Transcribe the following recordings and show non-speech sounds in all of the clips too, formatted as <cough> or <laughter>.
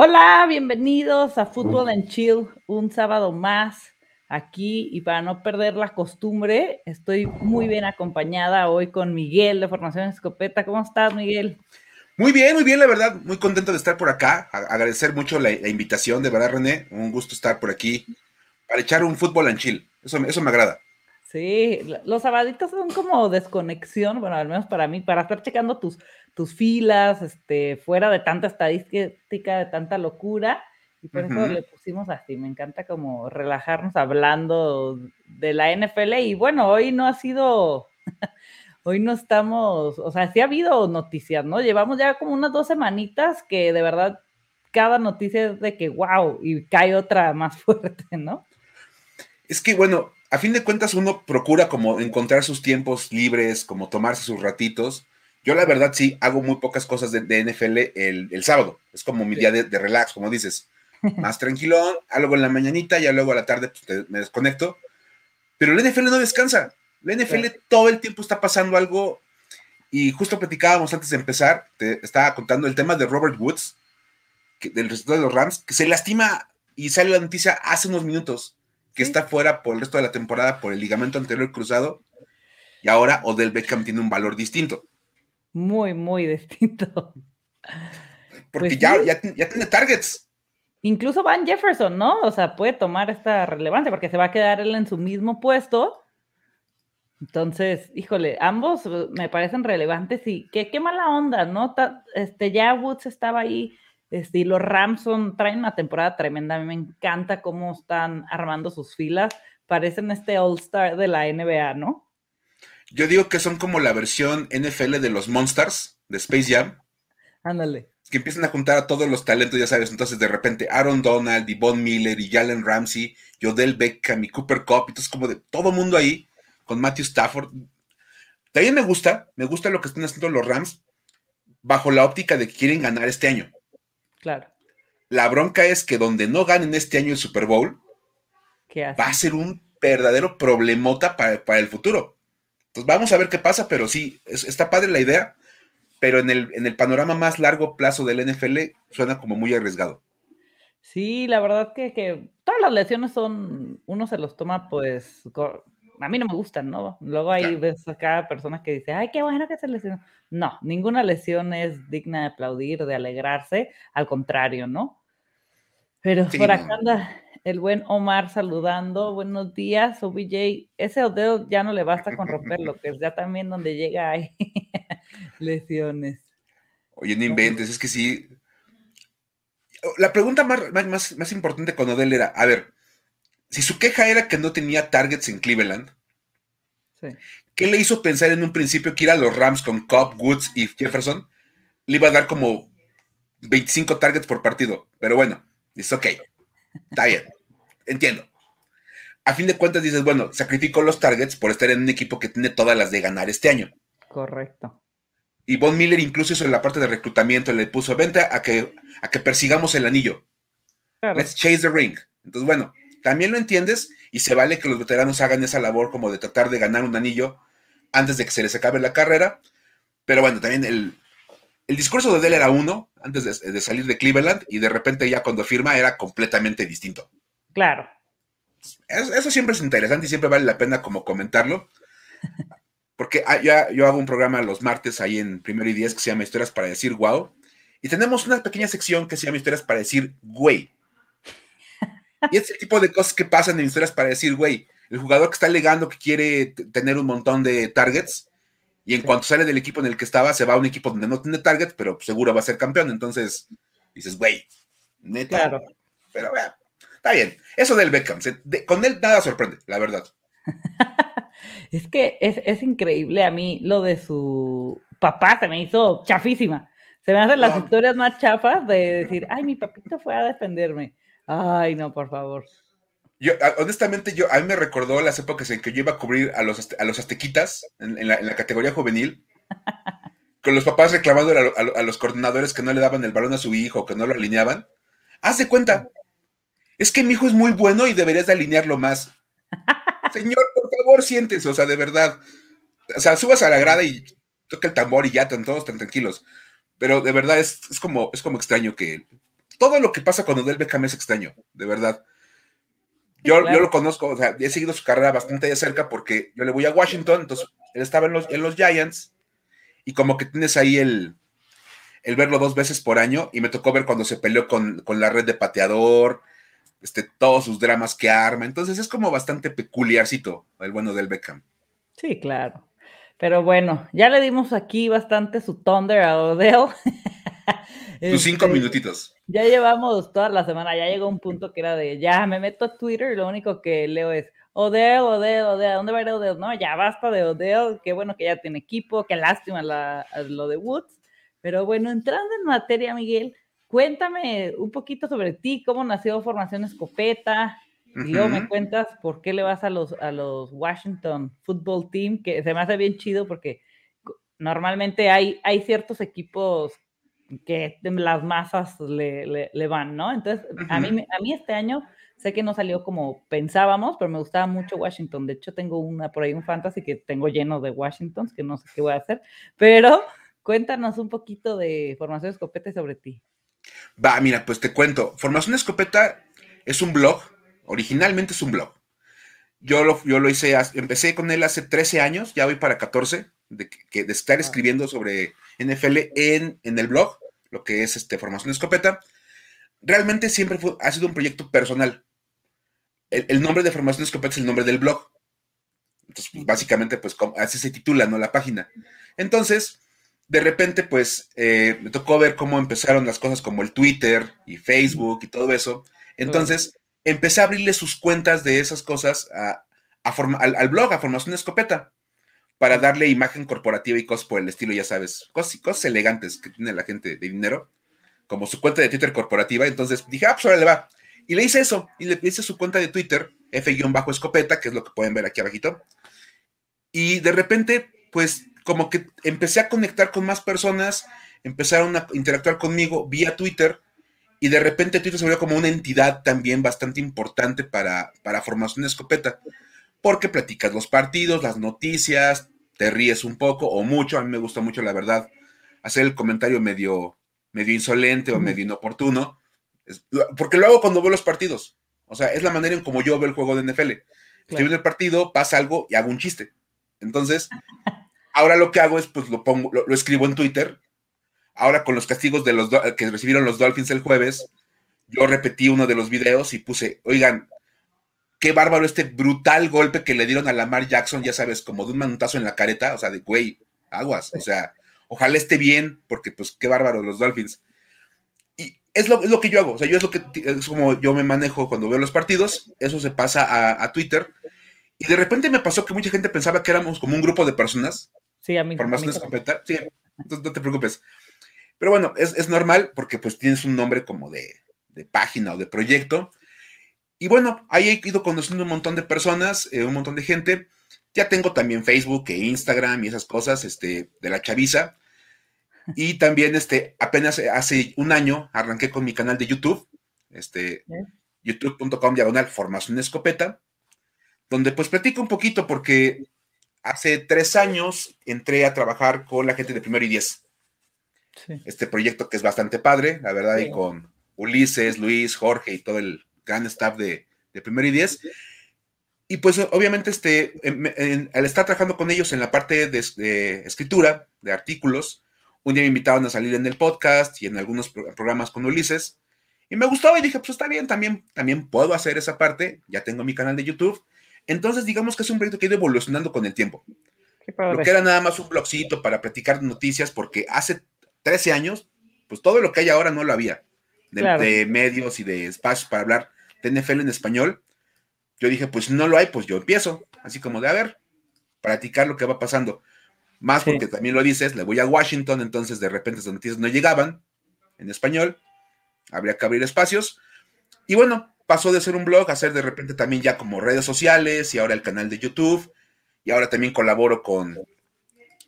Hola, bienvenidos a Fútbol en Chill, un sábado más aquí y para no perder la costumbre, estoy muy bien acompañada hoy con Miguel de Formación Escopeta. ¿Cómo estás, Miguel? Muy bien, muy bien, la verdad, muy contento de estar por acá. agradecer mucho la, invitación, de verdad, René, un gusto estar por aquí para echar un fútbol en chill. Eso, eso me agrada. Sí, los sabaditos son como desconexión, bueno, al menos para mí, para estar checando tus tus filas, este, fuera de tanta estadística, de tanta locura. Y por eso le pusimos así. Me encanta como relajarnos hablando de la NFL. Y bueno, hoy no ha sido, <laughs> hoy no estamos, o sea, sí ha habido noticias, ¿no? Llevamos ya como unas dos semanitas que de verdad cada noticia es de que wow, y cae otra más <laughs> fuerte, ¿no? Es que bueno, a fin de cuentas uno procura como encontrar sus tiempos libres, como tomarse sus ratitos yo la verdad sí hago muy pocas cosas de, NFL el, sábado. Es como mi día de, relax, como dices. <laughs> Más tranquilón, algo en la mañanita, ya luego a la tarde pues, me desconecto. Pero el NFL no descansa. La NFL todo el tiempo está pasando algo. Y justo platicábamos antes de empezar, te estaba contando el tema de Robert Woods, del resultado de los Rams, que se lastima y sale la noticia hace unos minutos que está fuera por el resto de la temporada por el ligamento anterior cruzado. Y ahora Odell Beckham tiene un valor distinto muy, muy distinto. Porque pues ya, ya, tiene targets. Incluso Van Jefferson, ¿no? O sea, puede tomar esta relevancia porque se va a quedar él en su mismo puesto. Entonces, híjole, ambos me parecen relevantes y qué, qué mala onda, ¿no? Este, ya Woods estaba ahí, este, y los Ramson traen una temporada tremenda. A mí me encanta cómo están armando sus filas. Parecen este All-Star de la NBA, ¿no? Yo digo que son como la versión NFL de los Monsters de Space Jam. Ándale. Que empiezan a juntar a todos los talentos, ya sabes. Entonces, de repente, Aaron Donald, y Von Miller, y Jalen Ramsey, y Odell Beckham, y Cooper Cup, entonces, como de todo mundo ahí, con Matthew Stafford. También me gusta, me gusta lo que están haciendo los Rams, bajo la óptica de que quieren ganar este año. Claro. La bronca es que donde no ganen este año el Super Bowl, va a ser un verdadero problemota para, para el futuro. Entonces vamos a ver qué pasa, pero sí, está padre la idea, pero en el, en el panorama más largo plazo del NFL suena como muy arriesgado. Sí, la verdad que, todas las lesiones son, uno se los toma pues, a mí no me gustan, ¿no? Luego hay ves acá personas que dicen, ay, qué bueno que se lesionó. No, ninguna lesión es digna de aplaudir, de alegrarse, al contrario, ¿no? Pero por acá anda el buen Omar saludando. Buenos días, OBJ. Ese Odell ya no le basta con <laughs> romperlo, que es ya también donde llega ahí <laughs> lesiones. Oye, no inventes, es que sí. La pregunta más, más, más importante con Odell era, a ver, si su queja era que no tenía targets en Cleveland, ¿qué le hizo pensar en un principio que ir a los Rams con Cobb, Woods y Jefferson le iba a dar como 25 targets por partido? Pero bueno, es ok. Está bien, entiendo. A fin de cuentas dices, bueno, sacrificó los targets por estar en un equipo que tiene todas las de ganar este año. Correcto. Y Von Miller incluso hizo en la parte de reclutamiento, le puso venta a que, a que persigamos el anillo. Let's chase the ring. Entonces, bueno, también lo entiendes y se vale que los veteranos hagan esa labor como de tratar de ganar un anillo antes de que se les acabe la carrera. Pero bueno, también el, el discurso de él era uno antes de, salir de Cleveland y de repente ya cuando firma era completamente distinto. Claro. Eso, siempre es interesante y siempre vale la pena como comentarlo. Porque ah, yo hago un programa los martes ahí en Primero y Diez que se llama Historias para decir wow. Y tenemos una pequeña sección que se llama Historias para decir güey. Y es el tipo de cosas que pasan en Historias para decir güey. El jugador que está alegando que quiere tener un montón de targets y en cuanto sale del equipo en el que estaba, se va a un equipo donde no tiene target, pero seguro va a ser campeón. Entonces dices, güey, neta. Claro. Pero vea, está bien. Eso del Beckham, con él nada sorprende, la verdad. <laughs> es que es, increíble a mí lo de su papá, se me hizo chafísima. Se me hacen las historias más chafas de decir, ay, mi papito fue a defenderme. Ay, no, por favor. Yo, honestamente, yo, a mí me recordó las épocas en que yo iba a cubrir a los, a los aztequitas en, la, categoría juvenil, <laughs> con los papás reclamando a, los coordinadores que no le daban el balón a su hijo, que no lo alineaban. Haz de cuenta, es que mi hijo es muy bueno y deberías de alinearlo más. <laughs> Señor, por favor, siéntese, o sea, de verdad. O sea, subas a la grada y toca el tambor y ya están todos tan tranquilos. Pero de verdad es, como, es como extraño que, todo lo que pasa con Odell Beckham es extraño, de verdad. Yo, yo lo conozco, o sea, he seguido su carrera bastante de cerca porque yo le voy a Washington, entonces él estaba en los, en los Giants y como que tienes ahí el, el verlo dos veces por año y me tocó ver cuando se peleó con, con la red de pateador, este, todos sus dramas que arma. Entonces es como bastante peculiarcito el bueno del Beckham. Sí, claro. Pero bueno, ya le dimos aquí bastante su thunder a Odell. <laughs> <laughs> Tus cinco este, minutitos. Ya llevamos toda la semana, ya llegó un punto que era de, ya me meto a Twitter y lo único que leo es, Odell, Odell, Odell, ¿dónde va a ir Odell? No, ya basta de Odell, qué bueno que ya tiene equipo, qué lástima lo de Woods. Pero bueno, entrando en materia, Miguel, Cuéntame un poquito sobre ti, cómo nació Formación Escopeta, y luego me cuentas por qué le vas a los, a los Washington Football Team, que se me hace bien chido porque normalmente hay, hay ciertos equipos que las masas le, le, van, ¿no? Entonces, a, mí, a mí este año sé que no salió como pensábamos, pero me gustaba mucho Washington. De hecho, tengo una por ahí un fantasy que tengo lleno de Washingtons, que no sé qué voy a hacer, pero cuéntanos un poquito de Formación Escopeta sobre ti. Va, mira, pues te cuento. Formación Escopeta es un blog, originalmente es un blog. Yo lo, yo lo hice, empecé con él hace 13 años, ya voy para 14, de, que, de estar escribiendo sobre NFL en, en, el blog, lo que es este, Formación Escopeta. Realmente siempre ha sido un proyecto personal. El, nombre de Formación Escopeta es el nombre del blog. Entonces, pues, básicamente, pues así se titula, ¿no? La página. Entonces, de repente, pues, eh, me tocó ver cómo empezaron las cosas como el Twitter y Facebook y todo eso. Entonces, empecé a abrirle sus cuentas de esas cosas a, al, blog, a Formación Escopeta, para darle imagen corporativa y cosas por el estilo, ya sabes, cosas, cosas elegantes que tiene la gente de dinero, como su cuenta de Twitter corporativa. Entonces dije, ah, pues ahora le va. Y le hice eso, y le hice su cuenta de Twitter, F-escopeta, que es lo que pueden ver aquí abajito. Y de repente, pues como que empecé a conectar con más personas, empezaron a interactuar conmigo vía Twitter y de repente Twitter se volvió como una entidad también bastante importante para, para Formación Escopeta, porque platicas los partidos, las noticias, te ríes un poco o mucho, a mí me gusta mucho la verdad, hacer el comentario medio, medio insolente o medio inoportuno, porque lo hago cuando veo los partidos, o sea, es la manera en como yo veo el juego de NFL. Estoy viendo el partido, pasa algo y hago un chiste. Entonces, Ahora lo que hago es, pues lo pongo, lo, escribo en Twitter. Ahora con los castigos de los que recibieron los Dolphins el jueves, yo repetí uno de los videos y puse, oigan, qué bárbaro este brutal golpe que le dieron a Lamar Jackson, ya sabes, como de un manutazo en la careta, o sea, de güey, aguas, o sea, ojalá esté bien, porque pues qué bárbaro los Dolphins. Y es lo, es lo que yo hago, o sea, yo es lo que es como yo me manejo cuando veo los partidos, eso se pasa a, a Twitter. Y de repente me pasó que mucha gente pensaba que éramos como un grupo de personas Sí, a mí. Formación escopeta. Sí, no, te preocupes. Pero bueno, es, normal porque pues tienes un nombre como de, página o de proyecto. Y bueno, ahí he ido conociendo un montón de personas, eh, un montón de gente. Ya tengo también Facebook e Instagram y esas cosas este, de la chaviza. Y también este, apenas hace un año arranqué con mi canal de YouTube, este, youtube.com diagonal formación escopeta, donde pues platico un poquito porque hace tres años entré a trabajar con la gente de Primero y Diez. Este proyecto que es bastante padre, la verdad, y con Ulises, Luis, Jorge y todo el gran staff de, de Primero y Diez. Y pues obviamente este, al estar trabajando con ellos en la parte de, escritura, de artículos, un día me invitaron a salir en el podcast y en algunos programas con Ulises. Y me gustó y dije, pues está bien, también, también puedo hacer esa parte. Ya tengo mi canal de YouTube entonces, digamos que es un proyecto que ha ido evolucionando con el tiempo. Lo que era nada más un blogcito para platicar noticias, porque hace 13 años, pues todo lo que hay ahora no lo había. De, medios y de espacios para hablar de NFL en español. Yo dije, pues no lo hay, pues yo empiezo. Así como de, a ver, practicar lo que va pasando. Más porque también lo dices, le voy a Washington, entonces de repente las noticias no llegaban en español. Habría que abrir espacios. Y bueno, pasó de ser un blog a ser de repente también ya como redes sociales y ahora el canal de YouTube y ahora también colaboro con,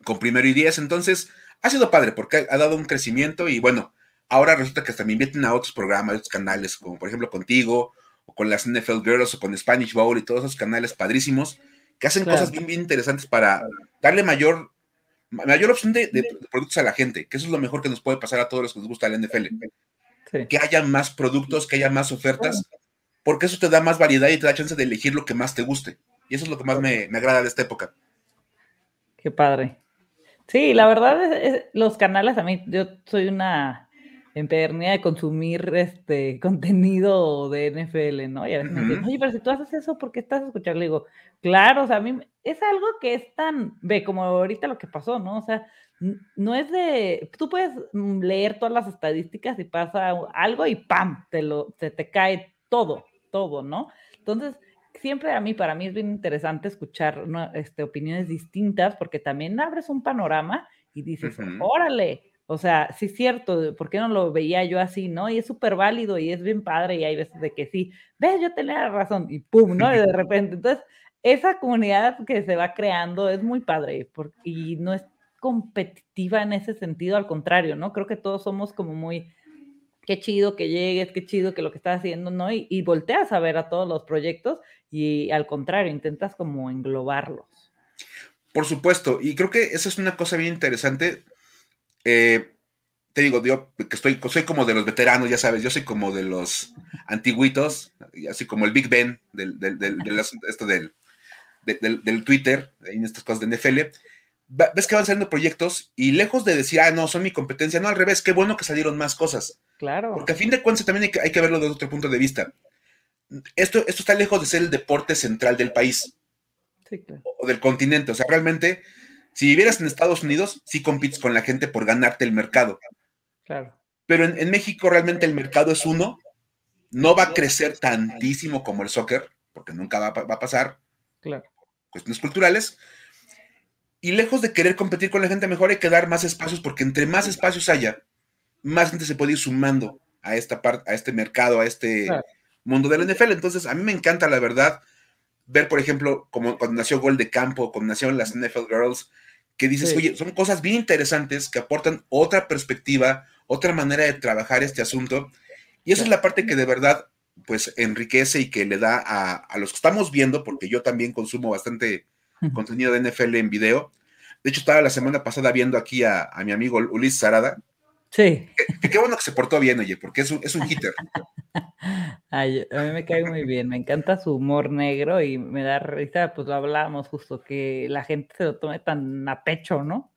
con Primero y Diez. Entonces, ha sido padre porque ha dado un crecimiento y bueno, ahora resulta que también inviten a otros programas, otros canales, como por ejemplo contigo o con las NFL Girls o con Spanish Bowl y todos esos canales padrísimos que hacen cosas bien, bien interesantes para darle mayor, mayor opción de, de, productos a la gente, que eso es lo mejor que nos puede pasar a todos los que nos gusta la NFL. que haya más productos, que haya más ofertas, porque eso te da más variedad y te da chance de elegir lo que más te guste. Y eso es lo que más me, agrada de esta época. Qué padre. Sí, la verdad es, los canales a mí, yo soy una empedernida de consumir este contenido de NFL, ¿no? Y a veces me dicen, oye, pero si tú haces eso, ¿por qué estás escuchando? Le digo, claro, o sea, a mí es algo que es tan, ve, como ahorita lo que pasó, ¿no? O sea, no es de, tú puedes mm, leer todas las estadísticas y pasa algo y ¡pam! Te, lo, te, te cae todo, todo, ¿no? Entonces, siempre a mí, para mí es bien interesante escuchar este, opiniones distintas porque también abres un panorama y dices, órale, o sea, sí es cierto, ¿por qué no lo veía yo así, no? Y es súper válido y es bien padre y hay veces de que sí, ves, yo tenía razón y pum, ¿no? Y de repente, entonces, esa comunidad que se va creando es muy padre porque, y no es competitiva en ese sentido, al contrario, ¿no? Creo que todos somos como muy, qué chido que llegues, qué chido que lo que estás haciendo, ¿no? Y, volteas a ver a todos los proyectos y al contrario, intentas como englobarlos. Por supuesto, y creo que esa es una cosa bien interesante. Eh, te digo, yo que estoy, soy como de los veteranos, ya sabes, yo soy como de los antiguitos, así como el Big Ben del, del, del, esto del, del, Twitter, en estas cosas de NFL ves que van saliendo proyectos y lejos de decir, ah, no, son mi competencia, no, al revés, qué bueno que salieron más cosas. Claro. Porque a fin de cuentas también hay que, verlo desde otro punto de vista. Esto, esto está lejos de ser el deporte central del país sí, claro. o del continente. O sea, realmente, si vivieras en Estados Unidos, sí compites con la gente por ganarte el mercado. Claro. Pero en, México realmente el mercado es uno, no va a crecer tantísimo como el soccer, porque nunca va, va a pasar. Claro. Cuestiones culturales y lejos de querer competir con la gente, mejor hay que dar más espacios, porque entre más espacios haya, más gente se puede ir sumando a esta parte, a este mercado, a este mundo del NFL. Entonces, a mí me encanta, la verdad, ver, por ejemplo, como cuando nació Gol de Campo, cuando nacieron las NFL Girls, que dices, oye, son cosas bien interesantes que aportan otra perspectiva, otra manera de trabajar este asunto. Y esa es la parte que de verdad, pues, enriquece y que le da a, a los que estamos viendo, porque yo también consumo bastante contenido de NFL en video. De hecho, estaba la semana pasada viendo aquí a, mi amigo Ulises Sarada. Sí. Qué, bueno que se portó bien, oye, porque es un, es un hitter. <laughs> a mí me cae muy bien, me encanta su humor negro y me da risa, pues lo hablábamos justo, que la gente se lo tome tan a pecho, ¿no?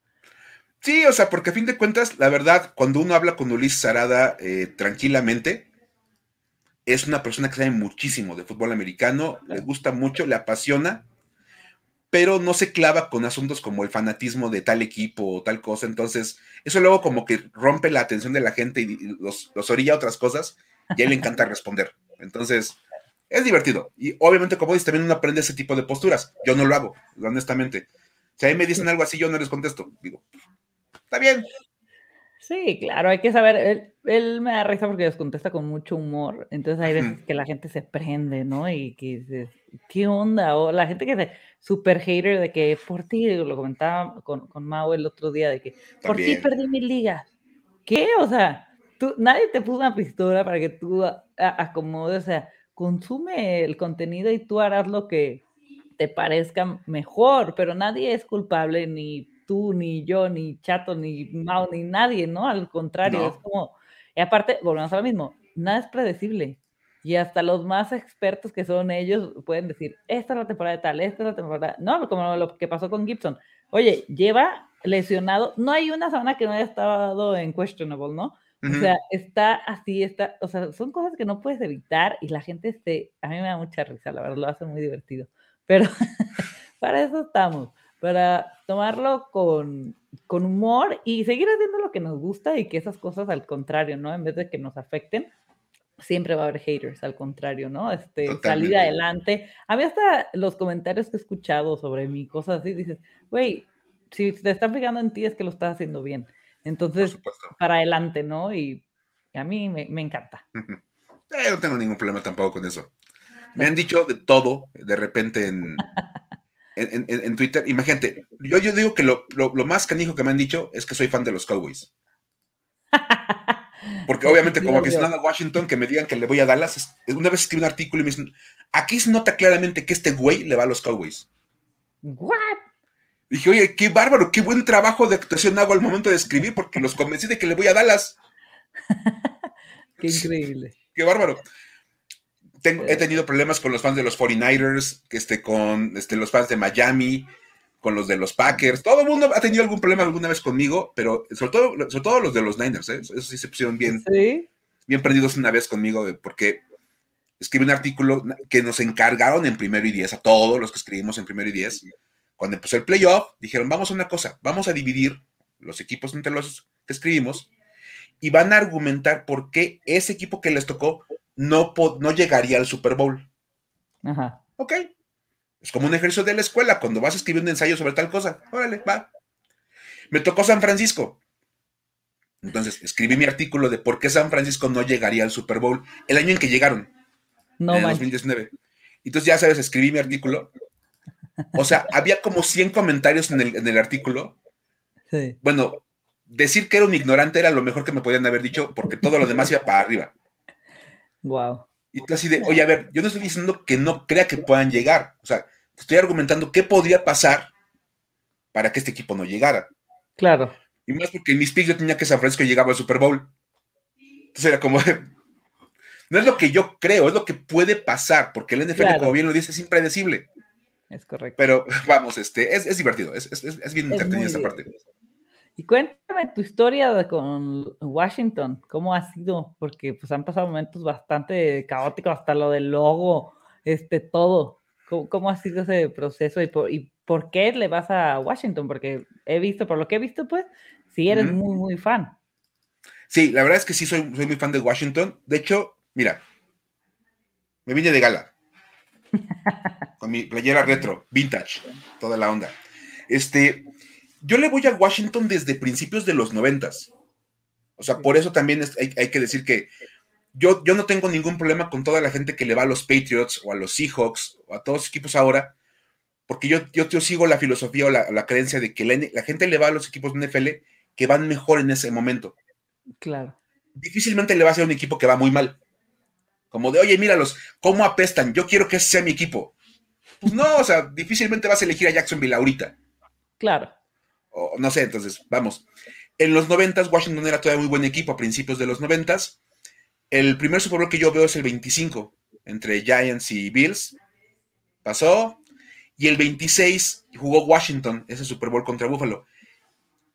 Sí, o sea, porque a fin de cuentas, la verdad, cuando uno habla con Ulises Sarada eh, tranquilamente, es una persona que sabe muchísimo de fútbol americano, le gusta mucho, le apasiona pero no se clava con asuntos como el fanatismo de tal equipo o tal cosa. Entonces, eso luego como que rompe la atención de la gente y los, los orilla a otras cosas y a él le encanta responder. Entonces, es divertido. Y obviamente, como dices, también uno aprende ese tipo de posturas. Yo no lo hago, honestamente. Si a mí me dicen algo así, yo no les contesto. Digo, está bien. Sí, claro, hay que saber. Él, me da risa porque les contesta con mucho humor. Entonces hay veces que la gente se prende, ¿no? Y que dice, ¿qué onda? O la gente que se super hater de que por ti, lo comentaba con, con Mau el otro día, de que por ti perdí mi liga. ¿Qué? O sea, tú, nadie te puso una pistola para que tú acomodes, o sea, consume el contenido y tú harás lo que te parezca mejor, pero nadie es culpable, ni tú, ni yo, ni Chato, ni Mau, ni nadie, ¿no? Al contrario, es como, y aparte, volvemos a lo mismo, nada es predecible. Y hasta los más expertos que son ellos pueden decir, esta es la temporada de tal, esta es la temporada, no, como lo que pasó con Gibson. Oye, lleva lesionado, no hay una semana que no haya estado en questionable, ¿no? O sea, está así, está, o sea, son cosas que no puedes evitar y la gente, este, a mí me da mucha risa, la verdad, lo hace muy divertido. Pero <laughs> para eso estamos, para tomarlo con, con humor y seguir haciendo lo que nos gusta y que esas cosas al contrario, ¿no? En vez de que nos afecten, siempre va a haber haters, al contrario, ¿no? Este, salir adelante. A mí hasta los comentarios que he escuchado sobre mi cosas así, dices, güey, si te están fijando en ti es que lo estás haciendo bien. Entonces, para adelante, ¿no? Y, a mí me, encanta. Eh, no tengo ningún problema tampoco con eso. Me han dicho de todo, de repente en, en, en, Twitter. Imagínate, yo, yo digo que lo, lo, lo más canijo que me han dicho es que soy fan de los Cowboys. <laughs> Porque obviamente como aficionado a Washington, que me digan que le voy a Dallas, una vez escribí un artículo y me dicen, aquí se nota claramente que este güey le va a los Cowboys. ¿What? Dije, oye, qué bárbaro, qué buen trabajo de actuación hago al momento de escribir, porque los convencí de que le voy a Dallas. <laughs> Qué increíble. Qué bárbaro. He tenido problemas con los fans de los 49ers, este, con este, los fans de Miami, con los de los Packers. Todo el mundo ha tenido algún problema alguna vez conmigo, pero sobre todo, sobre todo los de los Niners, ¿eh? Eso sí se pusieron bien, bien perdidos una vez conmigo, porque escribí un artículo que nos encargaron en primero y diez, a todos los que escribimos en primero y diez. Cuando empezó el playoff, dijeron, vamos a una cosa, vamos a dividir los equipos entre los que escribimos y van a argumentar por qué ese equipo que les tocó no, no llegaría al Super Bowl. Ajá. Ok. Es como un ejercicio de la escuela, cuando vas a escribir un ensayo sobre tal cosa. Órale, va. Me tocó San Francisco. Entonces, escribí mi artículo de por qué San Francisco no llegaría al Super Bowl el año en que llegaron. No, en 2019. Entonces, ya sabes, escribí mi artículo. O sea, <laughs> había como 100 comentarios en el, en el artículo. Sí. Bueno, decir que era un ignorante era lo mejor que me podían haber dicho, porque todo lo demás iba para arriba. Wow. Y tú así de, oye, a ver, yo no estoy diciendo que no crea que puedan llegar. O sea, estoy argumentando qué podría pasar para que este equipo no llegara. Claro. Y más porque en mis picks yo tenía que San Francisco llegaba al Super Bowl. Entonces era como, no es lo que yo creo, es lo que puede pasar, porque el NFL, como bien lo dice, es impredecible. Es correcto. Pero <laughs> vamos, este, es, divertido, es, es, bien entretenida esta parte. Y cuéntame tu historia con Washington, ¿cómo ha sido? Porque pues han pasado momentos bastante caóticos, hasta lo del logo, este, todo. ¿Cómo, ha sido ese proceso y por, qué le vas a Washington? Porque he visto, por lo que he visto, pues, sí eres muy, muy fan. Sí, la verdad es que sí soy, soy muy fan de Washington. De hecho, mira, me vine de gala. <laughs> con mi playera retro, vintage, toda la onda. Este, yo le voy a Washington desde principios de los noventas. O sea, por eso también hay, que decir que yo, yo no tengo ningún problema con toda la gente que le va a los Patriots o a los Seahawks o a todos los equipos ahora, porque yo, yo, yo sigo la filosofía o la, creencia de que la, gente le va a los equipos de NFL que van mejor en ese momento. Claro. Difícilmente le va a ser un equipo que va muy mal. Como de, oye, míralos, cómo apestan, yo quiero que ese sea mi equipo. Pues no, o sea, difícilmente vas a elegir a Jacksonville ahorita. Claro no sé, entonces, vamos. En los noventas, Washington era todavía muy buen equipo a principios de los noventas. El primer Super Bowl que yo veo es el 25, entre Giants y Bills. Pasó. Y el 26 jugó Washington, ese Super Bowl contra Buffalo.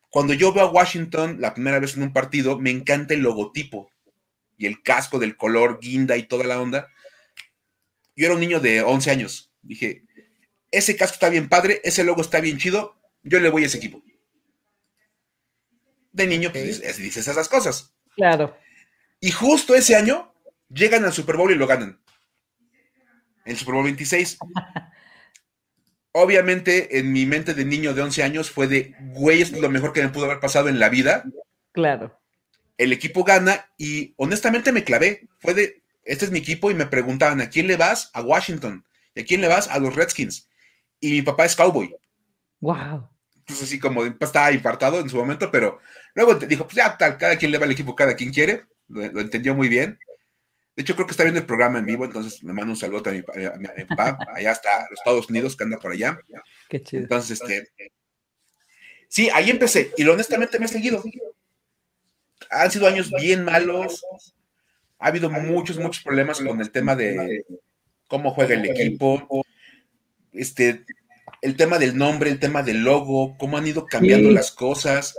Cuando yo veo a Washington la primera vez en un partido, me encanta el logotipo y el casco del color guinda y toda la onda. Yo era un niño de 11 años. Dije, ese casco está bien padre, ese logo está bien chido, yo le voy a ese equipo de niño, pues dices esas cosas. Claro. Y justo ese año llegan al Super Bowl y lo ganan. El Super Bowl 26. <laughs> Obviamente, en mi mente de niño de 11 años fue de, güey, es lo mejor que me pudo haber pasado en la vida. Claro. El equipo gana y honestamente me clavé. Fue de, este es mi equipo y me preguntaban, ¿a quién le vas? A Washington. ¿Y a quién le vas? A los Redskins. Y mi papá es cowboy. Wow. Pues así como estaba infartado en su momento, pero luego dijo, pues ya tal, cada quien le va al equipo, cada quien quiere, lo, entendió muy bien. De hecho, creo que está viendo el programa en vivo, entonces me mando un saludo a mi, papá, allá está, los Estados Unidos, que anda por allá. Qué chido. Entonces, este, sí, ahí empecé, y honestamente me he seguido. Han sido años bien malos, ha habido muchos, muchos problemas con el tema de cómo juega el equipo, este, el tema del nombre, el tema del logo, cómo han ido cambiando las cosas.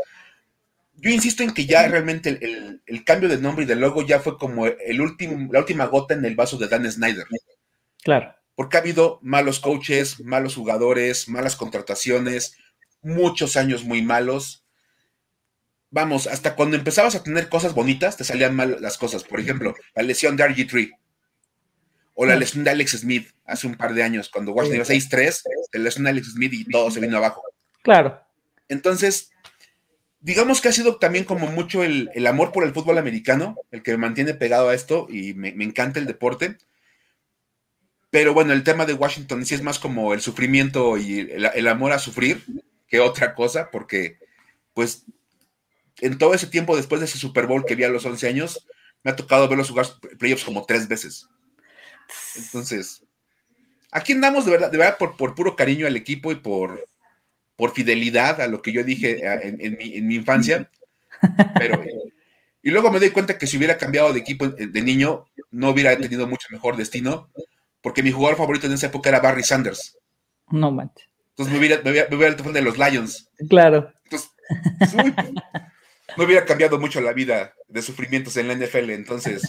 Yo insisto en que ya realmente el, cambio de nombre y del logo ya fue como el último, la última gota en el vaso de Dan Snyder. Claro. Porque ha habido malos coaches, malos jugadores, malas contrataciones, muchos años muy malos. Vamos, hasta cuando empezabas a tener cosas bonitas, te salían mal las cosas. Por ejemplo, la lesión de RG3 o la lesión de Alex Smith hace un par de años, cuando Washington iba 6-3, la lesión de Alex Smith y todo se vino abajo. Claro. Entonces, digamos que ha sido también como mucho el, amor por el fútbol americano, el que me mantiene pegado a esto y me, encanta el deporte. Pero bueno, el tema de Washington sí es más como el sufrimiento y el, el, amor a sufrir que otra cosa, porque pues en todo ese tiempo después de ese Super Bowl que vi a los 11 años, me ha tocado verlos jugar playoffs como tres veces. Entonces, aquí andamos de verdad, de verdad por, por puro cariño al equipo y por, por fidelidad a lo que yo dije eh, en, mi, infancia. Pero Y luego me doy cuenta que si hubiera cambiado de equipo de niño, no hubiera tenido mucho mejor destino, porque mi jugador favorito en esa época era Barry Sanders. No manches. Entonces me hubiera, me hubiera, de los Lions. Claro. Entonces, no hubiera cambiado mucho la vida de sufrimientos en la NFL. Entonces,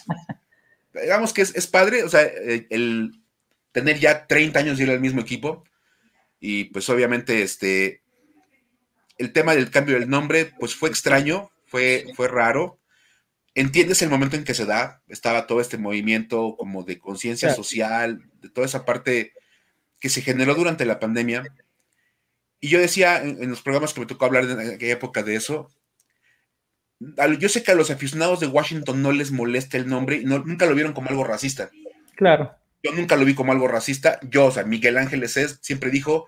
digamos que es, padre, o sea, eh, el tener ya 30 años y ir al mismo equipo. Y pues obviamente, este, el tema del cambio del nombre, pues fue extraño, fue, fue raro entiendes el momento en que se da, estaba todo este movimiento como de conciencia social, de toda esa parte que se generó durante la pandemia. Y yo decía en, los programas que me tocó hablar en aquella época de eso, yo sé que a los aficionados de Washington no les molesta el nombre y nunca lo vieron como algo racista. Claro. Yo nunca lo vi como algo racista. Yo, o sea, Miguel Ángeles es, siempre dijo,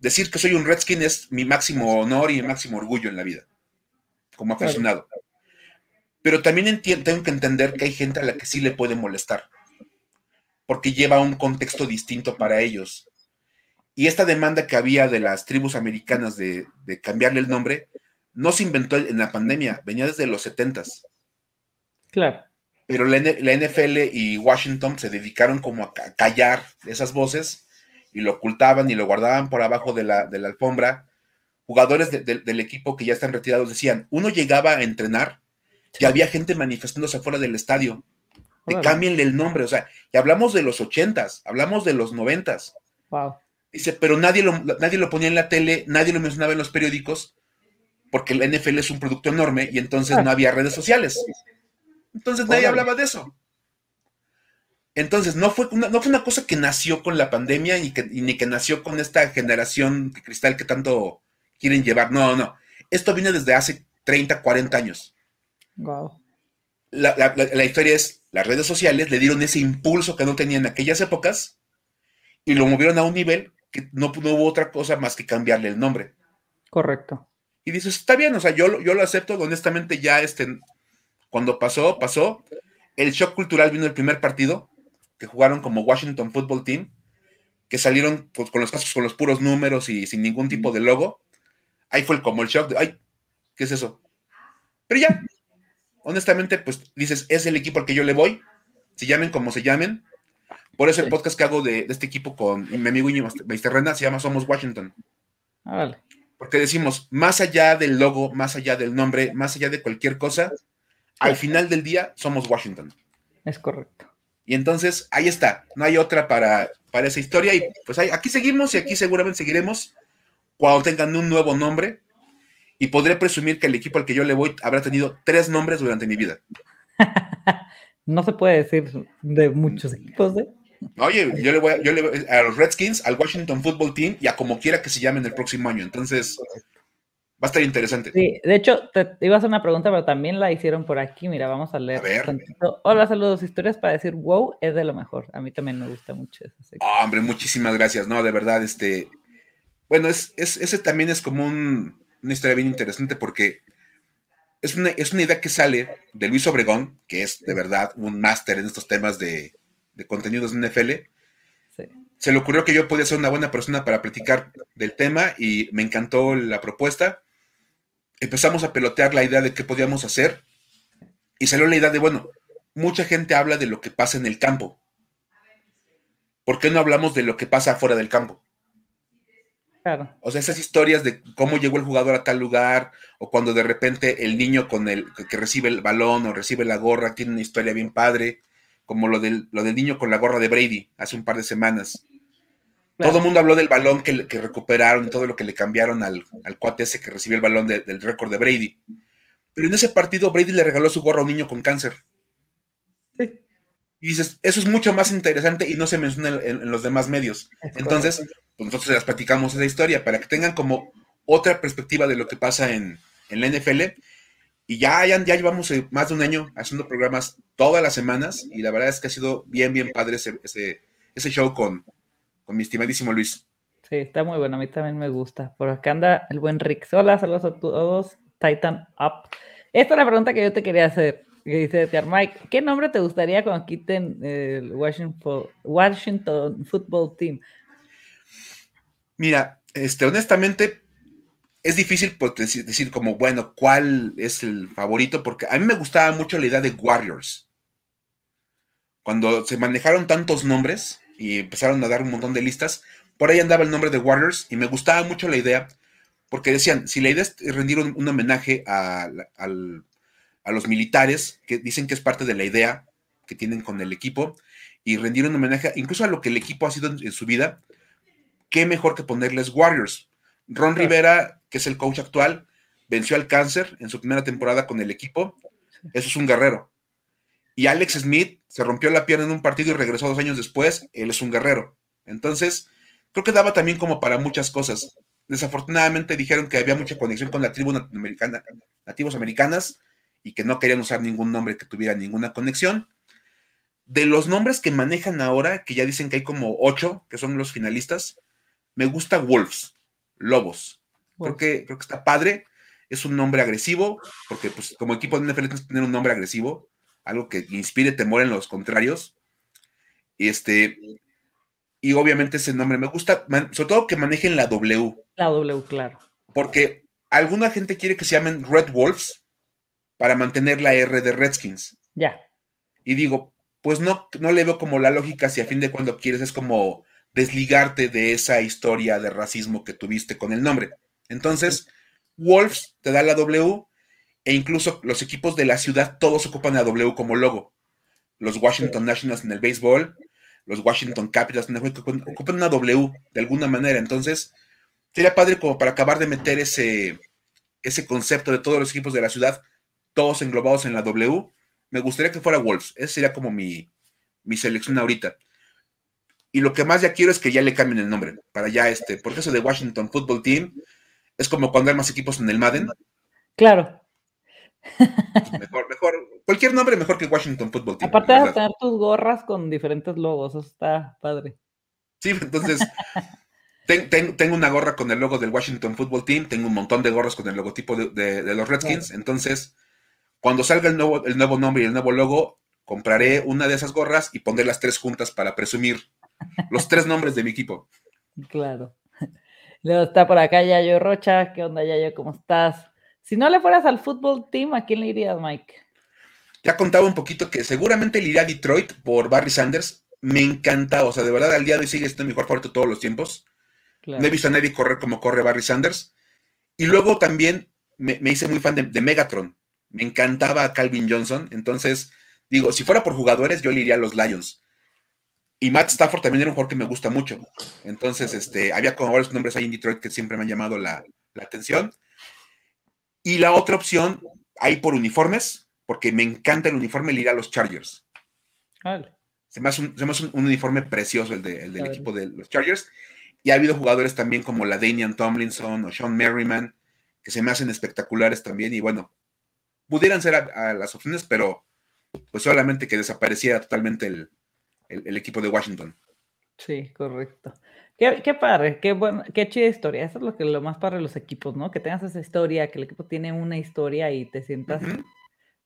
decir que soy un Redskin es mi máximo honor y mi máximo orgullo en la vida, como aficionado. Pero también tengo que entender que hay gente a la que sí le puede molestar, porque lleva un contexto distinto para ellos. Y esta demanda que había de las tribus americanas de, cambiarle el nombre, no se inventó en la pandemia, venía desde los 70 Claro. Pero la, NFL y Washington se dedicaron como a callar esas voces y lo ocultaban y lo guardaban por abajo de la, alfombra. Jugadores del equipo que ya están retirados decían, uno llegaba a entrenar que había gente manifestándose afuera del estadio. Que cámbienle el nombre, o sea, y hablamos de los ochentas, hablamos de los noventas. Wow. Dice, pero nadie lo, nadie lo ponía en la tele, nadie lo mencionaba en los periódicos, porque el NFL es un producto enorme y entonces no había redes sociales. Entonces nadie hablaba de eso. Entonces, no fue, una, no fue una cosa que nació con la pandemia y, que, ni que nació con esta generación de cristal que tanto quieren llevar. No, no. Esto viene desde hace 30, 40 años. La, historia es, las redes sociales le dieron ese impulso que no tenían en aquellas épocas y lo movieron a un nivel que no, hubo otra cosa más que cambiarle el nombre. Correcto. Y dices, está bien, o sea, yo, yo lo acepto, honestamente ya este, cuando pasó, pasó. El shock cultural vino el primer partido, que jugaron como Washington Football Team, que salieron pues, con los casos con los puros números y sin ningún tipo de logo. Ahí fue como el shock de, ay, ¿qué es eso? Pero ya, honestamente, pues dices, es el equipo al que yo le voy, se llamen como se llamen. Por eso el podcast que hago de, este equipo con mi amigo Iñigo Meisterrena se llama Somos Washington. Ah, Porque decimos, más allá del logo, más allá del nombre, más allá de cualquier cosa, al final del día somos Washington. Es correcto. Y entonces ahí está, no hay otra para, para esa historia. Y pues aquí seguimos y aquí seguramente seguiremos cuando tengan un nuevo nombre y podré presumir que el equipo al que yo le voy habrá tenido tres nombres durante mi vida. <laughs> no se puede decir de muchos equipos, ¿eh? Oye, yo le voy, a, a los Redskins, al Washington Football Team y a como quiera que se llamen el próximo año. Entonces, va a estar interesante. Sí, de hecho, te, iba a hacer una pregunta, pero también la hicieron por aquí. Mira, vamos a leer. A ver. Hola, saludos. Historias para decir wow es de lo mejor. A mí también me gusta mucho eso. hombre, muchísimas gracias. No, de verdad, este. Bueno, es, ese también es como un una historia bien interesante porque es una, es una idea que sale de Luis Obregón, que es de verdad un máster en estos temas de, de contenidos de NFL. Se le ocurrió que yo podía ser una buena persona para platicar del tema y me encantó la propuesta. Empezamos a pelotear la idea de qué podíamos hacer y salió la idea de, bueno, mucha gente habla de lo que pasa en el campo. ¿Por qué no hablamos de lo que pasa afuera del campo? O sea, esas historias de cómo llegó el jugador a tal lugar, o cuando de repente el niño con el que recibe el balón o recibe la gorra tiene una historia bien padre, como lo del, lo del niño con la gorra de Brady hace un par de semanas. Todo el mundo habló del balón que, que, recuperaron y todo lo que le cambiaron al, al cuate ese que recibió el balón del récord de Brady. Pero en ese partido Brady le regaló su gorra a un niño con cáncer. Sí. Y dices, eso es mucho más interesante y no se menciona en, los demás medios. Entonces, pues nosotros les platicamos esa historia para que tengan como otra perspectiva de lo que pasa en, la NFL. Y ya, ya, ya, llevamos eh, más de un año haciendo programas todas las semanas y la verdad es que ha sido bien, bien padre ese, ese, show con, con mi estimadísimo Luis. Sí, está muy bueno, a mí también me gusta. Por acá anda el buen Rick. Hola, saludos a todos. Titan Up. Esta es la pregunta que yo te quería hacer que dice Mike, ¿qué nombre te gustaría cuando quiten el Washington, Washington Football Team? Mira, este, honestamente, es difícil pues, decir, como, bueno, cuál es el favorito, porque a mí me gustaba mucho la idea de Warriors. Cuando se manejaron tantos nombres y empezaron a dar un montón de listas, por ahí andaba el nombre de Warriors y me gustaba mucho la idea, porque decían, si la idea es rendir un, homenaje a, a, los militares, que dicen que es parte de la idea que tienen con el equipo, y rendir un homenaje incluso a lo que el equipo ha sido en su vida, qué mejor que ponerles Warriors. Ron Rivera, que es el coach actual, venció al cáncer en su primera temporada con el equipo. Eso es un guerrero. Y Alex Smith se rompió la pierna en un partido y regresó dos años después. Él es un guerrero. Entonces, creo que daba también como para muchas cosas. Desafortunadamente dijeron que había mucha conexión con la tribu americana, nativos americanas y que no querían usar ningún nombre que tuviera ninguna conexión. De los nombres que manejan ahora, que ya dicen que hay como ocho, que son los finalistas, me gusta Wolves, Lobos. Creo que, creo que está padre. Es un nombre agresivo, porque pues, como equipo de NFL tienes que tener un nombre agresivo, algo que inspire temor en los contrarios. Y este, y obviamente ese nombre me gusta, sobre todo que manejen la W. La W, claro. Porque alguna gente quiere que se llamen Red Wolves para mantener la R de Redskins. Ya. Y digo, pues no, no le veo como la lógica si a fin de cuando quieres es como desligarte de esa historia de racismo que tuviste con el nombre. Entonces, Wolves te da la W e incluso los equipos de la ciudad todos ocupan la W como logo. Los Washington Nationals en el béisbol, los Washington Capitals en el ocupan, ocupan una W de alguna manera. Entonces, sería padre como para acabar de meter ese, ese concepto de todos los equipos de la ciudad, todos englobados en la W. Me gustaría que fuera Wolves. Esa sería como mi, mi selección ahorita. Y lo que más ya quiero es que ya le cambien el nombre para ya este, porque eso de Washington Football Team es como cuando hay más equipos en el Madden. Claro. Mejor, mejor, cualquier nombre mejor que Washington Football Team. Aparte de tener tus gorras con diferentes logos, eso está padre. Sí, entonces tengo una gorra con el logo del Washington Football Team, tengo un montón de gorras con el logotipo de, los Redskins, entonces cuando salga el nuevo, el nuevo nombre y el nuevo logo, compraré una de esas gorras y pondré las tres juntas para presumir los tres nombres de mi equipo. Claro. Luego está por acá Yayo Rocha. ¿Qué onda, Yayo? ¿Cómo estás? Si no le fueras al fútbol team, ¿a quién le irías, Mike? Ya contaba un poquito que seguramente le iría a Detroit por Barry Sanders. Me encanta, o sea, de verdad al día de hoy sigue siendo mi mejor favorito todos los tiempos. No he visto a nadie correr como corre Barry Sanders. Y luego también me, hice muy fan de, de, Megatron. Me encantaba Calvin Johnson. Entonces, digo, si fuera por jugadores, yo le iría a los Lions. Y Matt Stafford también era un jugador que me gusta mucho. Entonces, este, había como varios nombres ahí en Detroit que siempre me han llamado la, atención. Y la otra opción, ahí por uniformes, porque me encanta el uniforme, le irá a los Chargers. Se me hace un, un, uniforme precioso el, del equipo de los Chargers. Y ha habido jugadores también como la Damian Tomlinson o Sean Merriman, que se me hacen espectaculares también. Y bueno, pudieran ser a las opciones, pero pues solamente que desapareciera totalmente el, el, equipo de Washington. Sí, correcto. Qué, qué padre, qué bueno, qué chida historia. Eso es lo que lo más padre de los equipos, ¿no? Que tengas esa historia, que el equipo tiene una historia y te sientas,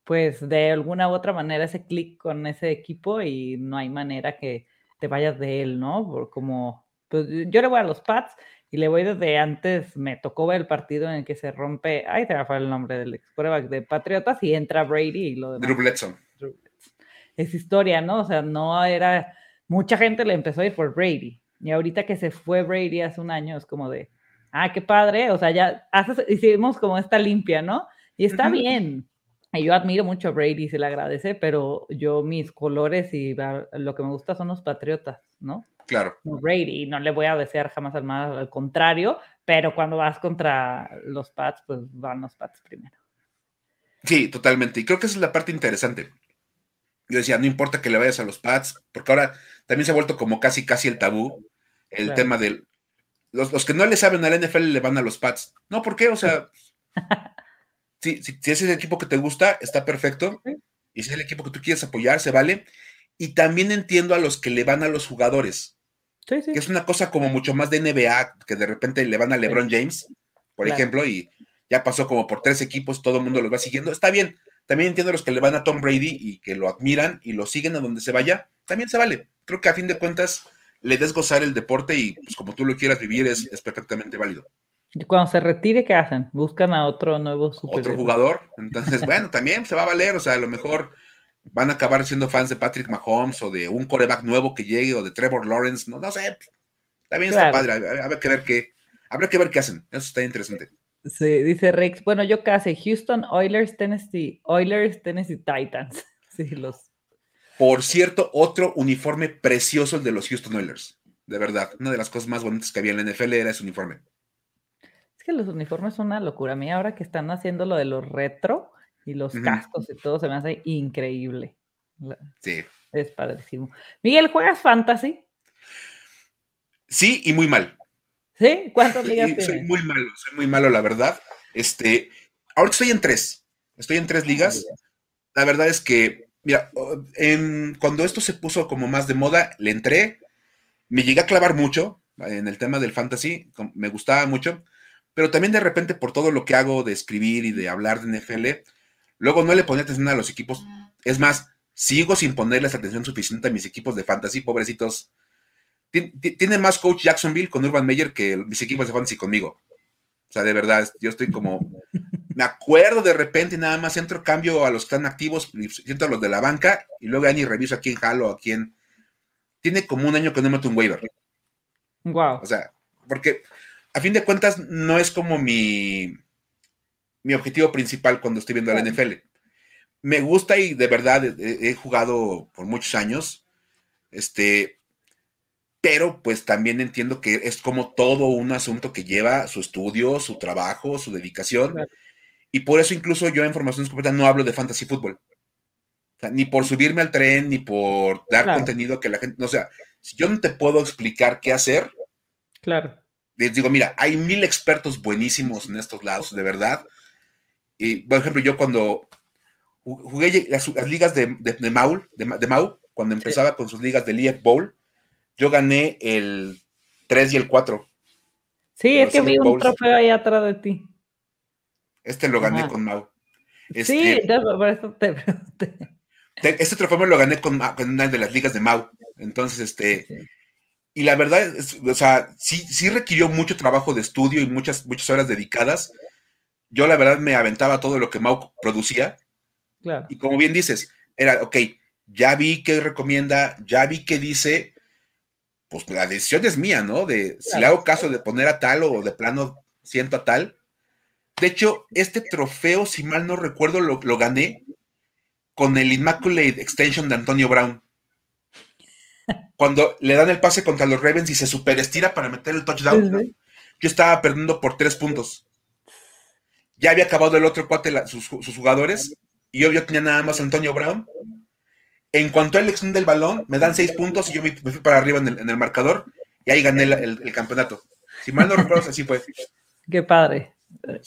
pues, de alguna u otra manera ese clic con ese equipo y no hay manera que te vayas de él, ¿no? Por como, pues, yo le voy a los Pats y le voy desde antes, me tocó ver el partido en el que se rompe, ay, te va a faltar el nombre del ex de Patriotas y entra Brady y lo demás. Drew Bledsoe esa historia, ¿no? O sea, no era, mucha gente le empezó a ir por Brady. Y ahorita que se fue Brady hace un año, es como de, ah, qué padre, o sea, ya hicimos como esta limpia, ¿no? Y está bien. Y yo admiro mucho a Brady, se le agradece, pero yo mis colores y lo que me gusta son los patriotas, ¿no? Claro. Brady, no le voy a desear jamás al mal, al contrario, pero cuando vas contra los Pats, pues van los Pats primero. Sí, totalmente. Y creo que esa es la parte interesante yo decía, no importa que le vayas a los Pats, porque ahora también se ha vuelto como casi, casi el tabú, el tema del... Los, que no le saben a la NFL le van a los Pats. No, ¿por qué? O sea, <laughs> si, si, si, es el equipo que te gusta, está perfecto. Y si es el equipo que tú quieres apoyar, se vale. Y también entiendo a los que le van a los jugadores. Que es una cosa como mucho más de NBA, que de repente le van a LeBron James, por ejemplo, y ya pasó como por tres equipos, todo el mundo los va siguiendo. Está bien, también entiendo los que le van a Tom Brady y que lo admiran y lo siguen a donde se vaya. También se vale. Creo que a fin de cuentas le des gozar el deporte y pues, como tú lo quieras vivir es, perfectamente válido. Y cuando se retire, ¿qué hacen? Buscan a otro nuevo super Otro jugador. Entonces, <laughs> bueno, también se va a valer. O sea, a lo mejor van a acabar siendo fans de Patrick Mahomes o de un coreback nuevo que llegue o de Trevor Lawrence. No, no sé. También está padre. Habrá que ver qué, habrá que ver qué hacen. Eso está interesante. Sí, dice Rex. Bueno, yo casi. Houston Oilers, Tennessee, Oilers, Tennessee Titans. <laughs> Sí, los. Por cierto, otro uniforme precioso el de los Houston Oilers. De verdad, una de las cosas más bonitas que había en la NFL era ese uniforme. Es que los uniformes son una locura. A mí ahora que están haciendo lo de los retro y los cascos y todo, se me hace increíble. Sí. Es padrísimo. Miguel, ¿juegas fantasy? Sí, y muy mal. ¿Sí? ¿Cuántas ligas tienes? Soy muy malo, soy muy malo, la verdad. Este, ahora estoy en tres. Estoy en tres ligas. La verdad es que, mira, cuando esto se puso como más de moda, le entré, me llegué a clavar mucho en el tema del fantasy, me gustaba mucho, pero también de repente por todo lo que hago de escribir y de hablar de NFL, luego no le ponía atención a los equipos. Es más, sigo sin ponerles atención suficiente a mis equipos de fantasy, pobrecitos tiene más coach Jacksonville con Urban Meyer que mis equipos de fantasy conmigo. O sea, de verdad, yo estoy como. Me acuerdo de repente, nada más entro, cambio a los que están activos, siento a los de la banca, y luego ya ni reviso a quién jalo, a quién. Tiene como un año que no meto un waiver. Wow. O sea, porque a fin de cuentas no es como mi, mi objetivo principal cuando estoy viendo la NFL. Me gusta y de verdad he, he jugado por muchos años. Este, pero pues también entiendo que es como todo un asunto que lleva su estudio, su trabajo, su dedicación. Y por eso incluso yo en formación no hablo de fantasy fútbol. ni por subirme al tren, ni por dar contenido que la gente, o sea, si yo no te puedo explicar qué hacer, claro. Les digo, mira, hay mil expertos buenísimos en estos lados, de verdad. Y, por ejemplo, yo cuando jugué las, ligas de, de, Maul, de, Mau, cuando empezaba con sus ligas del EF Bowl, yo gané el 3 y el 4. Sí, es que vi un trofeo ahí atrás de ti. Este lo gané con Mau. sí, este, por eso te pregunté. Este trofeo me lo gané con, una de las ligas de Mau. Entonces, este. Y la verdad, es, o sea, sí, sí requirió mucho trabajo de estudio y muchas, muchas horas dedicadas. Yo, la verdad, me aventaba todo lo que Mau producía. Claro. Y como bien dices, era, ok, ya vi qué recomienda, ya vi qué dice, pues la decisión es mía, ¿no? De si le hago caso de poner a tal o de plano siento a tal. De hecho, este trofeo, si mal no recuerdo, lo, gané con el Immaculate Extension de Antonio Brown. Cuando le dan el pase contra los Ravens y se superestira para meter el touchdown, yo estaba perdiendo por tres puntos. Ya había acabado el otro cuate, sus, jugadores, y yo, yo tenía nada más a Antonio Brown en cuanto a la elección del balón, me dan seis puntos y yo me, fui para arriba en el, marcador y ahí gané el, campeonato. Si mal no recuerdo, así fue. Qué padre.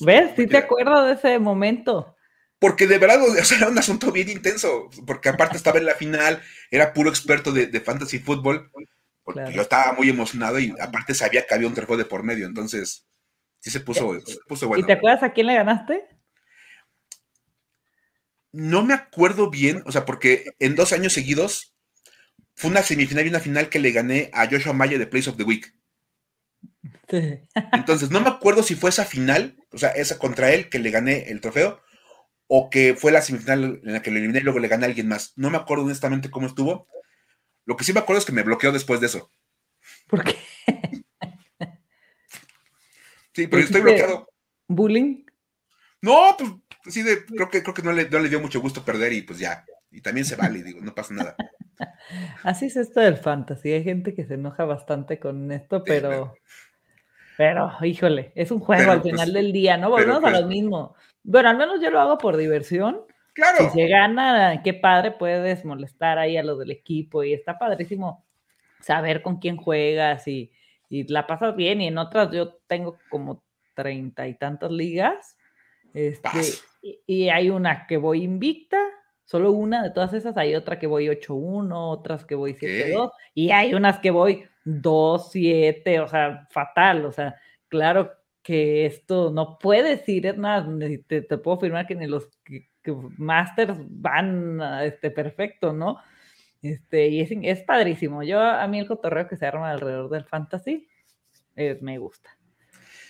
¿Ves? Sí te acuerdo de ese momento. Porque de verdad, era un asunto bien intenso, porque aparte estaba en la final, era puro experto de, fantasy fútbol, porque yo estaba muy emocionado y aparte sabía que había un trofeo de por medio, entonces sí se puso, se puso bueno. ¿Y te acuerdas a quién le ganaste? No me acuerdo bien, o sea, porque en dos años seguidos fue una semifinal y una final que le gané a Joshua Maya de Place of the Week. Entonces, no me acuerdo si fue esa final, o sea, esa contra él que le gané el trofeo, o que fue la semifinal en la que lo eliminé y luego le gané a alguien más. No me acuerdo honestamente cómo estuvo. Lo que sí me acuerdo es que me bloqueó después de eso. ¿Por qué? Sí, pero estoy bloqueado. ¿Bullying? No, pues sí, creo que, creo que no, le, dio mucho gusto perder y pues ya. Y también se vale, digo, no pasa nada. <laughs> Así es esto del fantasy. Hay gente que se enoja bastante con esto, pero. Pero, híjole, es un juego al pues, final del día, ¿no? Volvemos a lo mismo. Bueno, al menos yo lo hago por diversión. Claro. Si se gana, qué padre, puedes molestar ahí a los del equipo y está padrísimo saber con quién juegas y, y la pasas bien. Y en otras yo tengo como treinta y tantas ligas este, y, hay una que voy invicta, solo una de todas esas, hay otra que voy 8-1, otras que voy 7-2, y hay unas que voy 2-7, o sea, fatal, o sea, claro que esto no puedes ir, es más, te, te puedo afirmar que ni los Masters van este, perfecto, ¿no? Este, y es, es, padrísimo. Yo, a mí el cotorreo que se arma alrededor del fantasy, eh, me gusta.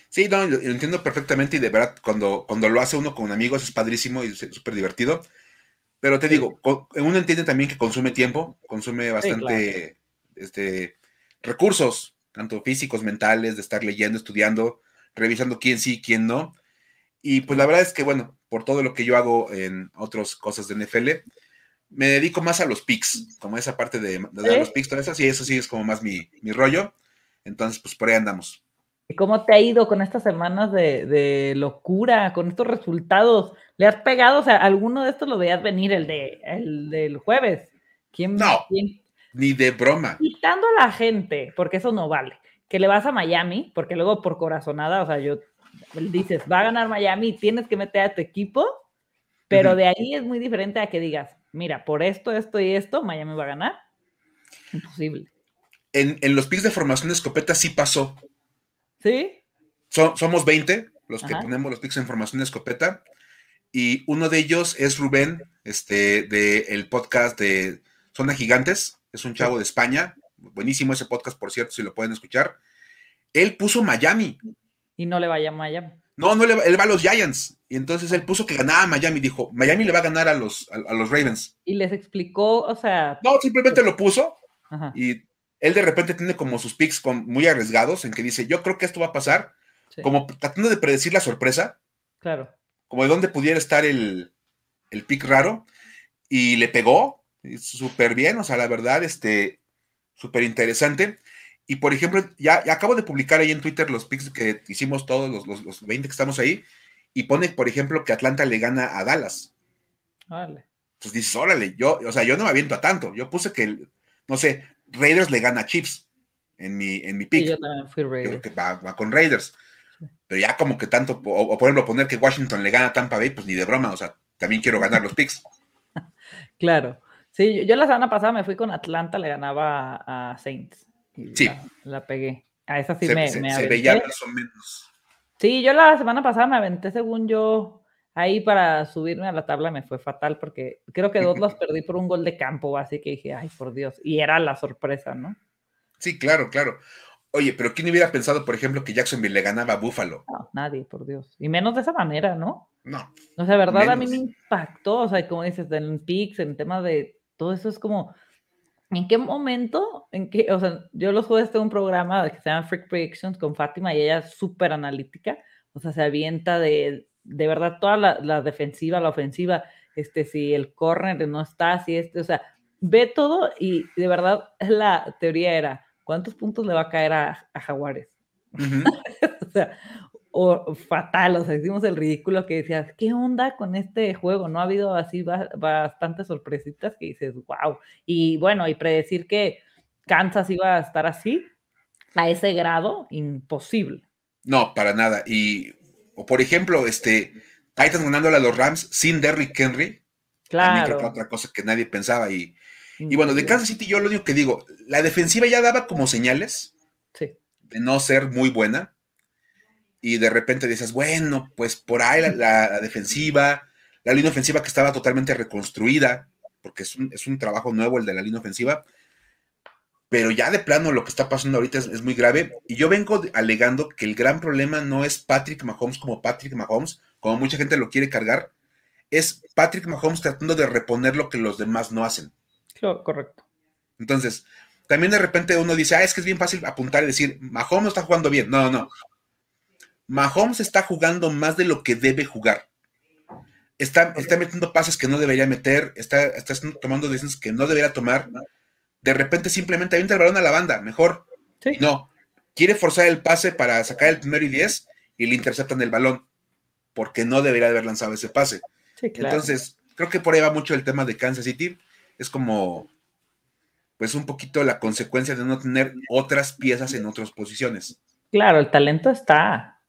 Sí, no, lo, entiendo perfectamente y de verdad, cuando, cuando lo hace uno con amigos es padrísimo y súper divertido. Pero te digo, uno entiende también que consume tiempo, consume bastante este, recursos, tanto físicos, mentales, de estar leyendo, estudiando, revisando quién sí, quién no. Y pues la verdad es que, bueno, por todo lo que yo hago en otras cosas de NFL, me dedico más a los picks, como esa parte de, dar los picks, todo eso, sí, eso sí es como más mi, mi rollo. Entonces, pues por ahí andamos. ¿Y cómo te ha ido con estas semanas de, locura, con estos resultados? ¿Le has pegado? O sea, ¿alguno de estos lo veías venir, el, de, el del jueves? ¿Quién, no, ni de broma. Quitando a la gente, porque eso no vale. Que le vas a Miami, porque luego por corazonada, o sea, yo dices, va a ganar Miami, tienes que meter a tu equipo, pero de ahí es muy diferente a que digas, mira, por esto, esto y esto, Miami va a ganar. Imposible. En, en los picks de formación de escopeta sí pasó. ¿Sí? somos 20 los que ponemos los picks en formación de escopeta. Y uno de ellos es Rubén, este, del podcast de Zona Gigantes. Es un chavo de España. Buenísimo ese podcast, por cierto, si lo pueden escuchar. Él puso Miami. Y no le vaya a Miami. No, no le va, él va a los Giants. Y entonces él puso que ganaba Miami. Dijo, Miami le va a ganar a los, a, los Ravens. Y les explicó, o sea. No, simplemente lo puso. Y él de repente tiene como sus picks muy arriesgados en que dice, yo creo que esto va a pasar, como tratando de predecir la sorpresa. Claro. Como de dónde pudiera estar el, el pick raro. Y le pegó súper bien, o sea, la verdad, este, súper interesante. Y por ejemplo, ya, acabo de publicar ahí en Twitter los picks que hicimos todos, los, los, 20 que estamos ahí, y pone, por ejemplo, que Atlanta le gana a Dallas. Vale. Pues dices, órale, yo, o sea, yo no me aviento a tanto. Yo puse que, no sé, Raiders le gana a Chiefs en mi, en mi pick. yo también fui Raiders. Creo que va, con Raiders. Pero ya como que tanto, o, por ejemplo, poner que Washington le gana a Tampa Bay, pues ni de broma, o sea, también quiero ganar los picks. <laughs> claro. Sí, yo, la semana pasada me fui con Atlanta, le ganaba a, Saints. sí. La, pegué. A esa sí me, se, se veía más o menos. Sí, yo la semana pasada me aventé según yo ahí para subirme a la tabla me fue fatal porque creo que dos los <laughs> perdí por un gol de campo, así que dije, ay, por Dios. Y era la sorpresa, ¿no? Sí, claro, claro. Oye, pero ¿quién hubiera pensado, por ejemplo, que Jacksonville le ganaba a Buffalo? No, nadie, por Dios. Y menos de esa manera, ¿no? No. O sea, verdad, a mí me impactó, o sea, como dices, en PIX, en tema de todo eso es como, ¿en qué momento? En qué, o sea, yo los jueves tengo un programa que se llama Freak Predictions con Fátima y ella es súper analítica, o sea, se avienta de de verdad toda la, defensiva, la ofensiva, este, si el corner no está, si este, o sea, ve todo y de verdad la teoría era, ¿cuántos puntos le va a caer a, Jaguares? <laughs> o sea, o fatal, o sea, hicimos el ridículo que decías, ¿qué onda con este juego? No ha habido así bastantes sorpresitas que dices, wow. Y bueno, y predecir que Kansas iba a estar así, a ese grado, imposible. No, para nada. Y o por ejemplo, este, Titans ganándole a los Rams sin Derrick Henry. Claro. Creo que otra cosa que nadie pensaba. Y, y bueno, de Kansas City yo lo único que digo, la defensiva ya daba como señales de no ser muy buena. Y de repente dices, bueno, pues por ahí la, defensiva, la línea ofensiva que estaba totalmente reconstruida, porque es un, es un trabajo nuevo el de la línea ofensiva, pero ya de plano lo que está pasando ahorita es, muy grave. Y yo vengo alegando que el gran problema no es Patrick Mahomes como Patrick Mahomes, como mucha gente lo quiere cargar, es Patrick Mahomes tratando de reponer lo que los demás no hacen. correcto. Entonces, también de repente uno dice, ah, es que es bien fácil apuntar y decir, Mahomes no está jugando bien. No, no. Mahomes está jugando más de lo que debe jugar. Está, está metiendo pases que no debería meter, está, está tomando decisiones que no debería tomar de repente simplemente avienta el balón a la banda, mejor. No, quiere forzar el pase para sacar el primero y diez y le interceptan el balón, porque no debería haber lanzado ese pase. Entonces, creo que por ahí va mucho el tema de Kansas City. Es como, pues un poquito la consecuencia de no tener otras piezas en otras posiciones. Claro, el talento está.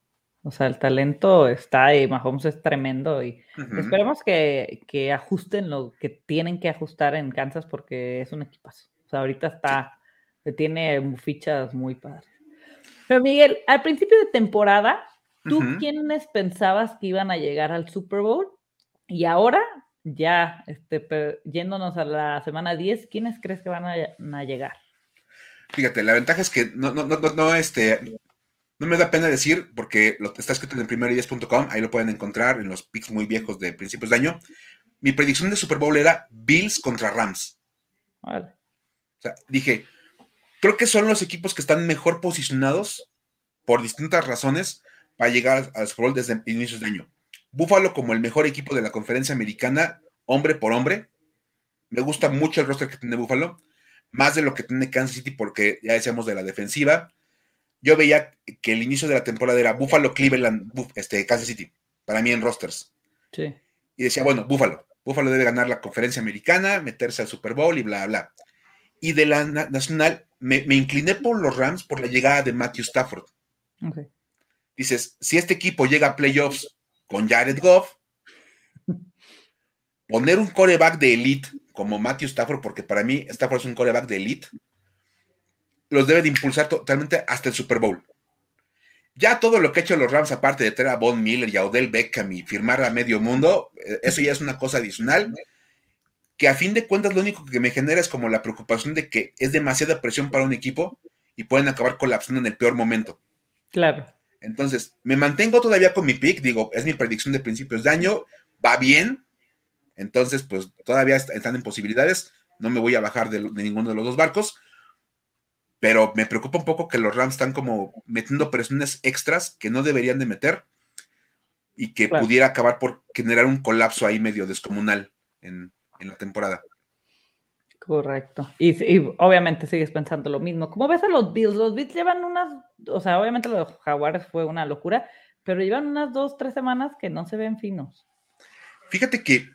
O sea, el talento está y Mahomes es tremendo y esperemos que, que, ajusten lo que tienen que ajustar en Kansas porque es un equipazo. O sea, ahorita está, tiene fichas muy padres. Pero Miguel, al principio de temporada, ¿tú quiénes pensabas que iban a llegar al Super Bowl? Y ahora, ya este, yéndonos a la semana 10, ¿quiénes crees que van a, llegar? Fíjate, la ventaja es que no, no, no, no, este, no me da pena decir, porque lo, está escrito en el primer10.com, ahí lo pueden encontrar en los picks muy viejos de principios de año. Mi predicción de Super Bowl era Bills contra Rams. Vale. O sea, dije, creo que son los equipos que están mejor posicionados por distintas razones para llegar al Super Bowl desde inicios de año. Buffalo como el mejor equipo de la conferencia americana, hombre por hombre. Me gusta mucho el roster que tiene Buffalo, más de lo que tiene Kansas City porque ya decíamos de la defensiva yo veía que el inicio de la temporada era Buffalo, Cleveland, este, Kansas City, para mí en rosters. Sí. Y decía, bueno, Buffalo, Buffalo debe ganar la conferencia americana, meterse al Super Bowl y bla, bla. Y de la nacional me, incliné por los Rams por la llegada de Matthew Stafford. Dices, si este equipo llega a playoffs con Jared Goff, poner un coreback de elite como Matthew Stafford, porque para mí Stafford es un coreback de elite, los debe de impulsar totalmente hasta el Super Bowl. Ya todo lo que ha hecho los Rams, aparte de tener a Von Miller y a Odell Beckham y firmar a medio mundo, eh, eso ya es una cosa adicional que a fin de cuentas lo único que me genera es como la preocupación de que es demasiada presión para un equipo y pueden acabar colapsando en el peor momento. Claro. Entonces, me mantengo todavía con mi pick, digo, es mi predicción de principios de año, va bien, entonces, pues todavía están en posibilidades, no me voy a bajar de ninguno de los dos barcos, pero me preocupa un poco que los Rams están como metiendo presiones extras que no deberían de meter y que pudiera acabar por generar un colapso ahí medio descomunal en, la temporada. Correcto. Y, obviamente sigues pensando lo mismo. ¿Cómo ves a los Bills? Los Bills llevan unas, o sea, obviamente los Jaguares fue una locura, pero llevan unas dos, tres semanas que no se ven finos. Fíjate que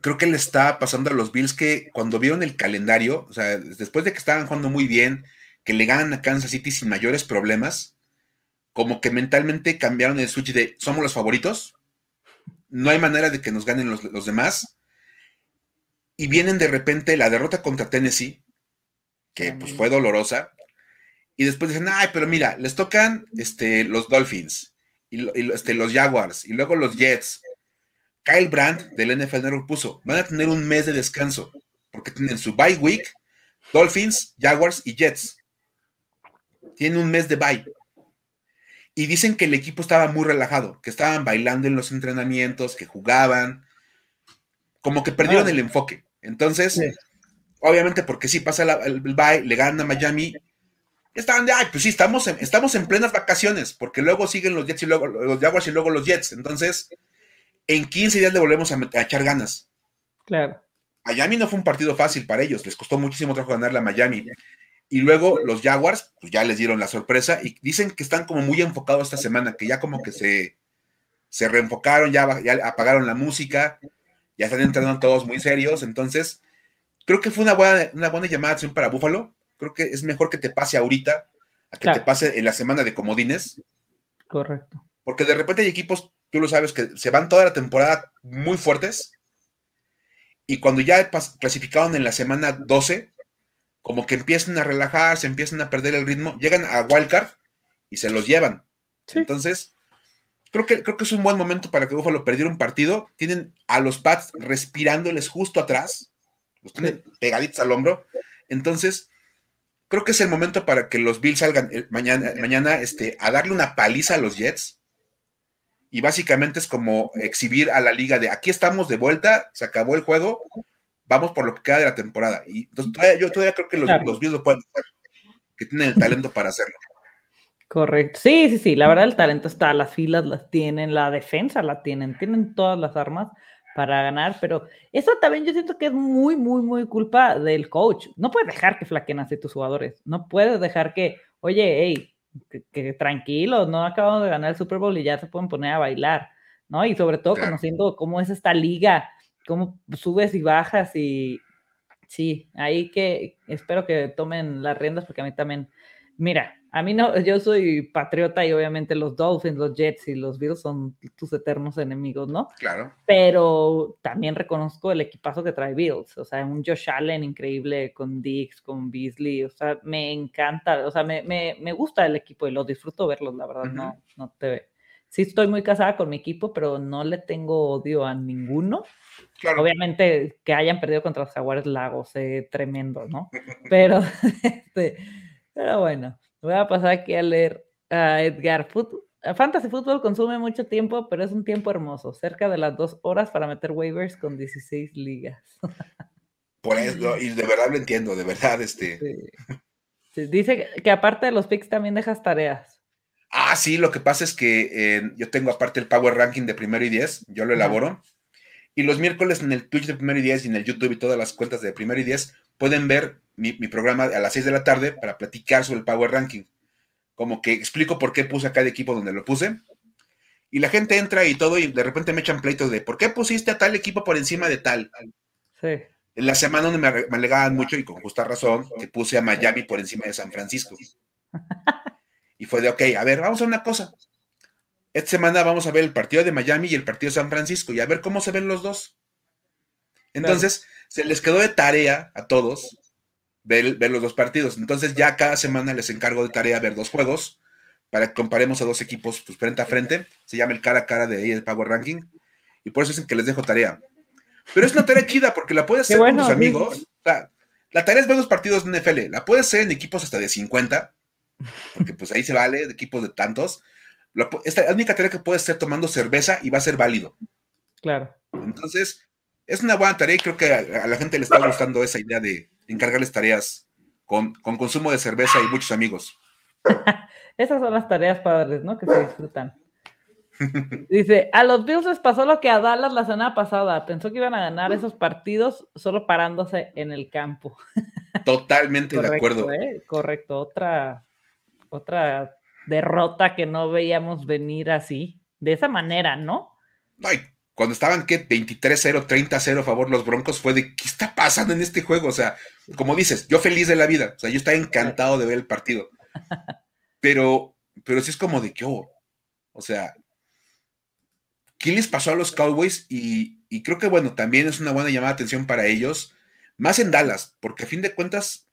creo que le está pasando a los Bills que cuando vieron el calendario, o sea, después de que estaban jugando muy bien, que le ganan a Kansas City sin mayores problemas, como que mentalmente cambiaron el switch de somos los favoritos, no hay manera de que nos ganen los, demás, y vienen de repente la derrota contra Tennessee, que pues fue dolorosa, y después dicen, ay, pero mira, les tocan este, los Dolphins, y, este, los Jaguars, y luego los Jets, Kyle Brandt del NFL Network puso, van a tener un mes de descanso, porque tienen su bye week, Dolphins, Jaguars y Jets. Tienen un mes de bye. Y dicen que el equipo estaba muy relajado, que estaban bailando en los entrenamientos, que jugaban, como que perdieron ah. el enfoque. Entonces, obviamente porque si pasa el bye, le ganan a Miami, estaban de, ay, pues sí, estamos en, estamos en plenas vacaciones, porque luego siguen los Jets y luego los Jaguars y luego los Jets. Entonces, en 15 días le volvemos a, echar ganas. Claro. Miami no fue un partido fácil para ellos, les costó muchísimo trabajo ganarle a Miami. Y luego los Jaguars, pues ya les dieron la sorpresa y dicen que están como muy enfocados esta semana, que ya como que se, se reenfocaron, ya, apagaron la música, ya están entrando todos muy serios. Entonces, creo que fue una buena, una buena llamada para Búfalo. Creo que es mejor que te pase ahorita a que te pase en la semana de comodines. Correcto. Porque de repente hay equipos tú lo sabes, que se van toda la temporada muy fuertes y cuando ya clasificaron en la semana 12, como que empiezan a relajarse, empiezan a perder el ritmo, llegan a Wildcard y se los llevan. Entonces, creo que, creo que es un buen momento para que Buffalo perdiera un partido. Tienen a los Pats respirándoles justo atrás, los tienen pegaditos al hombro. Entonces, creo que es el momento para que los Bills salgan eh, mañana, mañana este, a darle una paliza a los Jets y básicamente es como exhibir a la liga de aquí estamos de vuelta, se acabó el juego, vamos por lo que queda de la temporada. Y entonces yo todavía creo que los, claro. lo pueden hacer, que tienen el talento para hacerlo. Correcto. Sí, sí, sí, la verdad el talento está, las filas las tienen, la defensa la tienen, tienen todas las armas para ganar, pero eso también yo siento que es muy, muy, muy culpa del coach. No puedes dejar que flaquen así tus jugadores, no puedes dejar que, oye, hey, que, tranquilos, no acabamos de ganar el Super Bowl y ya se pueden poner a bailar, ¿no? Y sobre todo conociendo cómo es esta liga, cómo subes y bajas y sí, ahí que espero que tomen las riendas porque a mí también, mira, a mí no, yo soy patriota y obviamente los Dolphins, los Jets y los Bills son tus eternos enemigos, ¿no? Claro. Pero también reconozco el equipazo que trae Bills, o sea, un Josh Allen increíble con Dix, con Beasley, o sea, me encanta, o sea, me, me, me gusta el equipo y lo disfruto verlos, la verdad, no, no te... Sí estoy muy casada con mi equipo, pero no le tengo odio a ninguno. Claro. Obviamente que hayan perdido contra los Jaguares Lagos, eh, tremendo, ¿no? Pero, <laughs> este, pero bueno. Voy a pasar aquí a leer Edgar, Fantasy Football consume mucho tiempo, pero es un tiempo hermoso, cerca de las dos horas para meter waivers con 16 ligas. <laughs> Por eso, y de verdad lo entiendo, de verdad, este. Dice que aparte de los picks también dejas tareas. Ah, sí, lo que pasa es que eh, yo tengo aparte el Power Ranking de primero y diez, yo lo elaboro. Y los miércoles en el Twitch de primero y diez y en el YouTube y todas las cuentas de primero y diez pueden ver mi, programa a las 6 de la tarde para platicar sobre el Power Ranking. Como que explico por qué puse a cada equipo donde lo puse. Y la gente entra y todo, y de repente me echan pleitos de ¿por qué pusiste a tal equipo por encima de tal? Sí. En la semana donde me, me alegaban mucho, y con justa razón, que puse a Miami por encima de San Francisco. <laughs> Y fue de, ok, a ver, vamos a una cosa. Esta semana vamos a ver el partido de Miami y el partido de San Francisco y a ver cómo se ven los dos. Entonces, se les quedó de tarea a todos ver, los dos partidos. Entonces, ya cada semana les encargo de tarea ver dos juegos para que comparemos a dos equipos pues, frente a frente. Se llama el cara a cara de ahí el Power Ranking. Y por eso dicen que les dejo tarea. Pero es una tarea chida porque la puedes hacer con tus amigos. la tarea es ver los partidos de NFL. La puedes hacer en equipos hasta de 50 porque pues ahí se vale, de equipos de tantos. Esta es la única tarea que puedes hacer tomando cerveza y va a ser válido. Claro. Entonces, es una buena tarea y creo que a, la gente le está gustando esa idea de encargarles tareas con, consumo de cerveza y muchos amigos. <laughs> Esas son las tareas padres, ¿no? Que se disfrutan. Dice, a los Bills les pasó lo que a Dallas la semana pasada. Pensó que iban a ganar esos partidos solo parándose en el campo. <laughs> Totalmente de acuerdo. ¿eh? Correcto, otra otra derrota que no veíamos venir así, de esa manera, ¿no? Ay, cuando estaban, ¿qué? 23-0, 30-0 a favor los Broncos, fue de, ¿qué está pasando en este juego? O sea, como dices, yo feliz de la vida, o sea, yo estaba encantado de ver el partido. Pero, pero sí es como de que, oh, o sea, ¿qué les pasó a los Cowboys? Y, y creo que, bueno, también es una buena llamada de atención para ellos, más en Dallas, porque a fin de cuentas,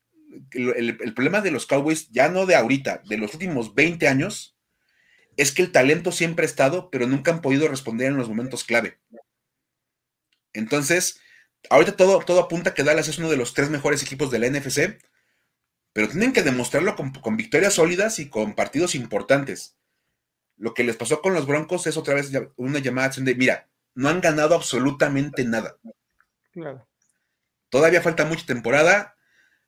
el, problema de los Cowboys, ya no de ahorita, de los últimos 20 años, es que el talento siempre ha estado, pero nunca han podido responder en los momentos clave. Entonces, ahorita todo, todo apunta que Dallas es uno de los tres mejores equipos de la NFC, pero tienen que demostrarlo con, victorias sólidas y con partidos importantes. Lo que les pasó con los Broncos es otra vez una llamada de, mira, no han ganado absolutamente nada. Todavía falta mucha temporada,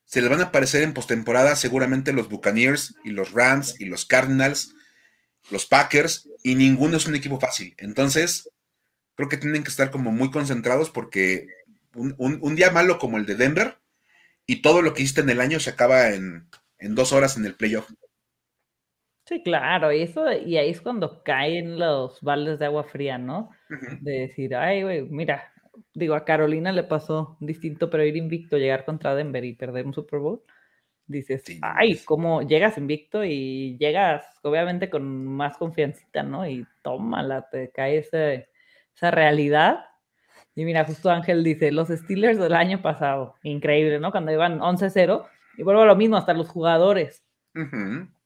se les van a aparecer en postemporada seguramente los Buccaneers y los Rams y los Cardinals, los Packers, y ninguno es un equipo fácil. Entonces, creo que tienen que estar como muy concentrados porque un, día malo como el de Denver y todo lo que hiciste en el año se acaba en, dos horas en el playoff. Sí, claro, y eso, y ahí es cuando caen los baldes de agua fría, ¿no? De decir, ay, güey, mira, digo, a Carolina le pasó distinto, pero ir invicto, llegar contra Denver y perder un Super Bowl, dices, ay, cómo llegas invicto y llegas obviamente con más confianza, ¿no? Y tómala, te cae esa realidad. Y mira, justo Ángel dice, los Steelers del año pasado, increíble, ¿no? Cuando iban 11-0, y vuelvo a lo mismo, hasta los jugadores,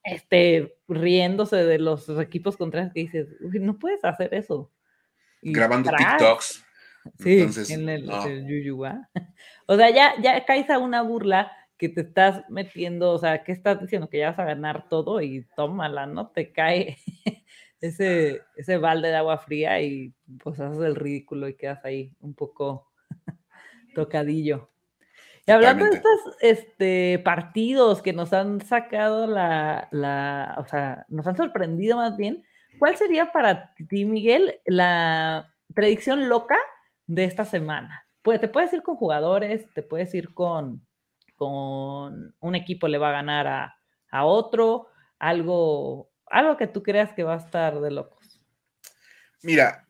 este, riéndose de los equipos contrarios que dices, no puedes hacer eso. Grabando TikToks. Sí, en el, <laughs> O sea, ya, ya caes a una burla que te estás metiendo, o sea, que estás diciendo que ya vas a ganar todo y tómala, ¿no? Te cae <laughs> ese, ese balde de agua fría y pues haces el ridículo y quedas ahí un poco <laughs> tocadillo. Y hablando de estos este, partidos que nos han sacado la, la, o sea, nos han sorprendido más bien, ¿cuál sería para ti, Miguel, la predicción loca de esta semana. Pues, te puedes ir con jugadores, te puedes ir con, con un equipo le va a ganar a, otro, algo, algo que tú creas que va a estar de locos. Mira,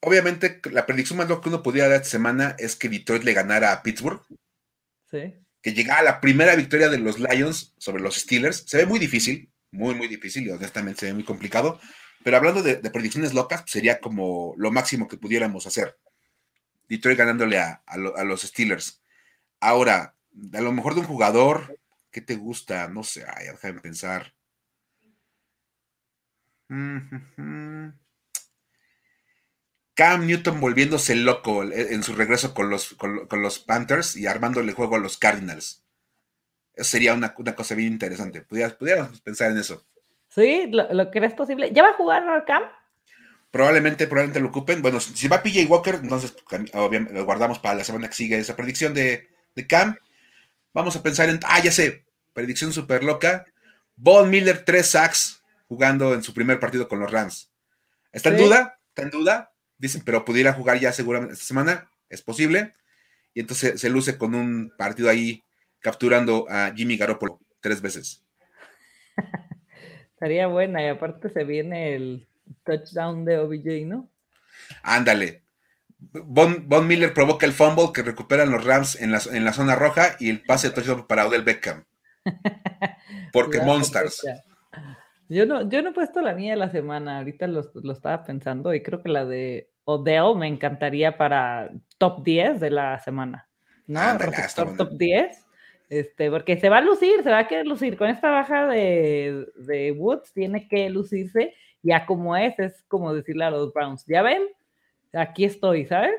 obviamente la predicción más loca que uno podría dar esta semana es que Detroit le ganara a Pittsburgh. Sí. Que llegara a la primera victoria de los Lions sobre los Steelers. Se ve muy difícil, muy, muy difícil y honestamente se ve muy complicado. Pero hablando de, de predicciones locas, sería como lo máximo que pudiéramos hacer. Detroit ganándole a, los Steelers. Ahora, a lo mejor de un jugador, ¿qué te gusta? No sé, ay, déjame pensar. Cam Newton volviéndose loco en su regreso con los, con, los Panthers y armándole juego a los Cardinals. Eso sería una, cosa bien interesante. Pudiéramos, pensar en eso. Sí, lo, que es posible. ¿Ya va a jugar Cam? Probablemente, probablemente lo ocupen. Bueno, si va PJ Walker, entonces lo guardamos para la semana que sigue esa predicción de, Cam. Vamos a pensar en. Ah, ya sé. Predicción súper loca. Von Miller, tres sacks jugando en su primer partido con los Rams. ¿Está en duda? ¿Está en duda? Dicen, pero pudiera jugar ya seguramente esta semana. Es posible. Y entonces se luce con un partido ahí capturando a Jimmy Garoppolo tres veces. <laughs> Estaría buena y aparte se viene el touchdown de OBJ, ¿no? Ándale. Von, Miller provoca el fumble que recuperan los Rams en la, en la zona roja y el pase de touchdown para Odell Beckham. <laughs> Porque Monsters. Yo no, yo no he puesto la mía de la semana, ahorita lo, estaba pensando y creo que la de Odell me encantaría para top 10 de la semana. ¿No? top 10. Este, porque se va a lucir, se va a querer lucir. Con esta baja de, de Woods tiene que lucirse. Ya como es, es como decirle a los Browns, ya ven, aquí estoy, ¿sabes?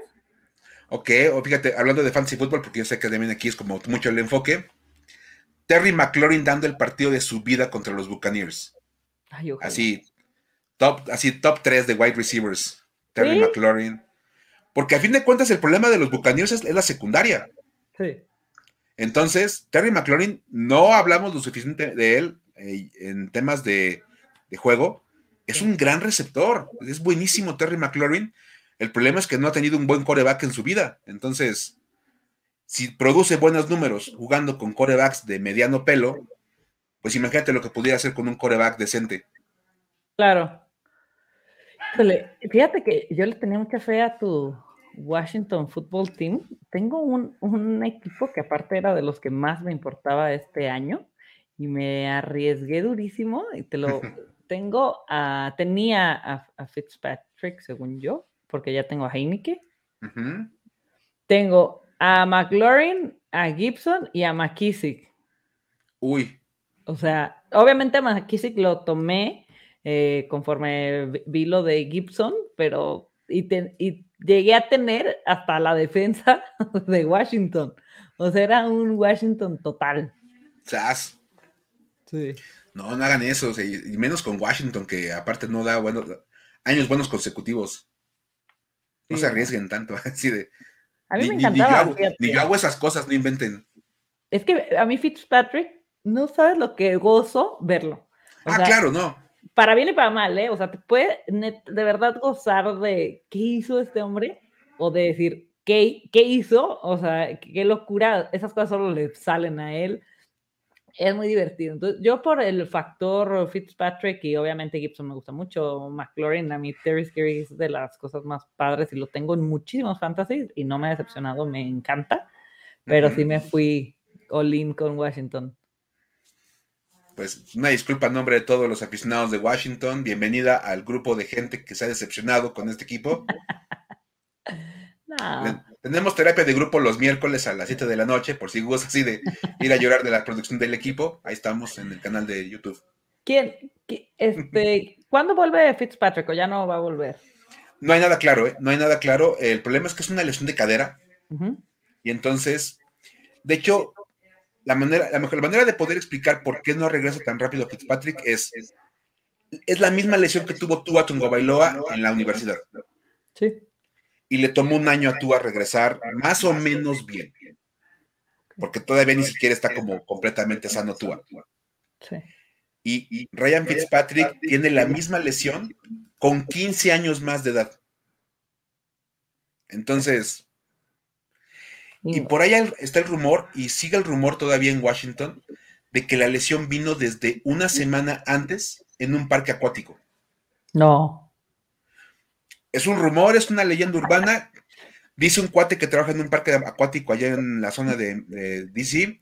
Ok, o fíjate, hablando de fantasy football, porque yo sé que también aquí es como mucho el enfoque. Terry McLaurin dando el partido de su vida contra los Buccaneers. así, top, así top 3 de wide receivers. Terry McLaurin. Porque a fin de cuentas el problema de los Buccaneers es la secundaria. Sí. Entonces, Terry McLaurin, no hablamos lo suficiente de él eh, en temas de, juego. Es un gran receptor. Es buenísimo Terry McLaurin. El problema es que no ha tenido un buen coreback en su vida. Entonces, si produce buenos números jugando con corebacks de mediano pelo, pues imagínate lo que pudiera hacer con un coreback decente. Claro. Fíjate que yo le tenía mucha fe a tu, Washington Football Team, tengo un, equipo que aparte era de los que más me importaba este año y me arriesgué durísimo y te lo <laughs> tengo a, tenía a, Fitzpatrick según yo, porque ya tengo a Heineke. Tengo a McLaurin, a Gibson y a McKissick. Uy. O sea, obviamente a McKissick lo tomé eh, conforme vi lo de Gibson, pero y, y llegué a tener hasta la defensa <laughs> de Washington. O sea, era un Washington total. Sí. No, no hagan eso, y menos con Washington, que aparte no da buenos años buenos consecutivos. No se arriesguen tanto, <laughs> así de. A mí me encantaba. Ni yo, hago, esas cosas, no inventen. Es que a mí Fitzpatrick, no sabes lo que gozo verlo. ah, claro, no para bien y para mal, ¿eh? O sea, te puede de verdad gozar de qué hizo este hombre o de decir qué, qué hizo, o sea, qué locura, esas cosas solo le salen a él. Es muy divertido. Entonces, yo por el factor Fitzpatrick y obviamente Gibson me gusta mucho, McLaurin, a mí Terry Scary es de las cosas más padres y lo tengo en muchísimos fantasies y no me ha decepcionado, me encanta, pero sí me fui all in con Washington pues una disculpa en nombre de todos los aficionados de Washington. Bienvenida al grupo de gente que se ha decepcionado con este equipo. <laughs> Tenemos terapia de grupo los miércoles a las 7 de la noche, por si gustas así de ir a llorar de la producción del equipo. Ahí estamos en el canal de YouTube. ¿Quién, este, <laughs> ¿Cuándo vuelve Fitzpatrick o ya no va a volver? No hay nada claro, ¿eh? No hay nada claro. El problema es que es una lesión de cadera. Y entonces, de hecho, la manera, la mejor manera de poder explicar por qué no regresa tan rápido Fitzpatrick es, es la misma lesión que tuvo Tua Bailoa en la universidad. Sí. Y le tomó un año a Tua regresar más o menos bien. Porque todavía ni siquiera está como completamente sano Tua. Sí. Y Ryan Fitzpatrick tiene la misma lesión con 15 años más de edad. Entonces, y por ahí está el rumor, y sigue el rumor todavía en Washington, de que la lesión vino desde una semana antes en un parque acuático. No. Es un rumor, es una leyenda urbana. Dice un cuate que trabaja en un parque acuático allá en la zona de, DC,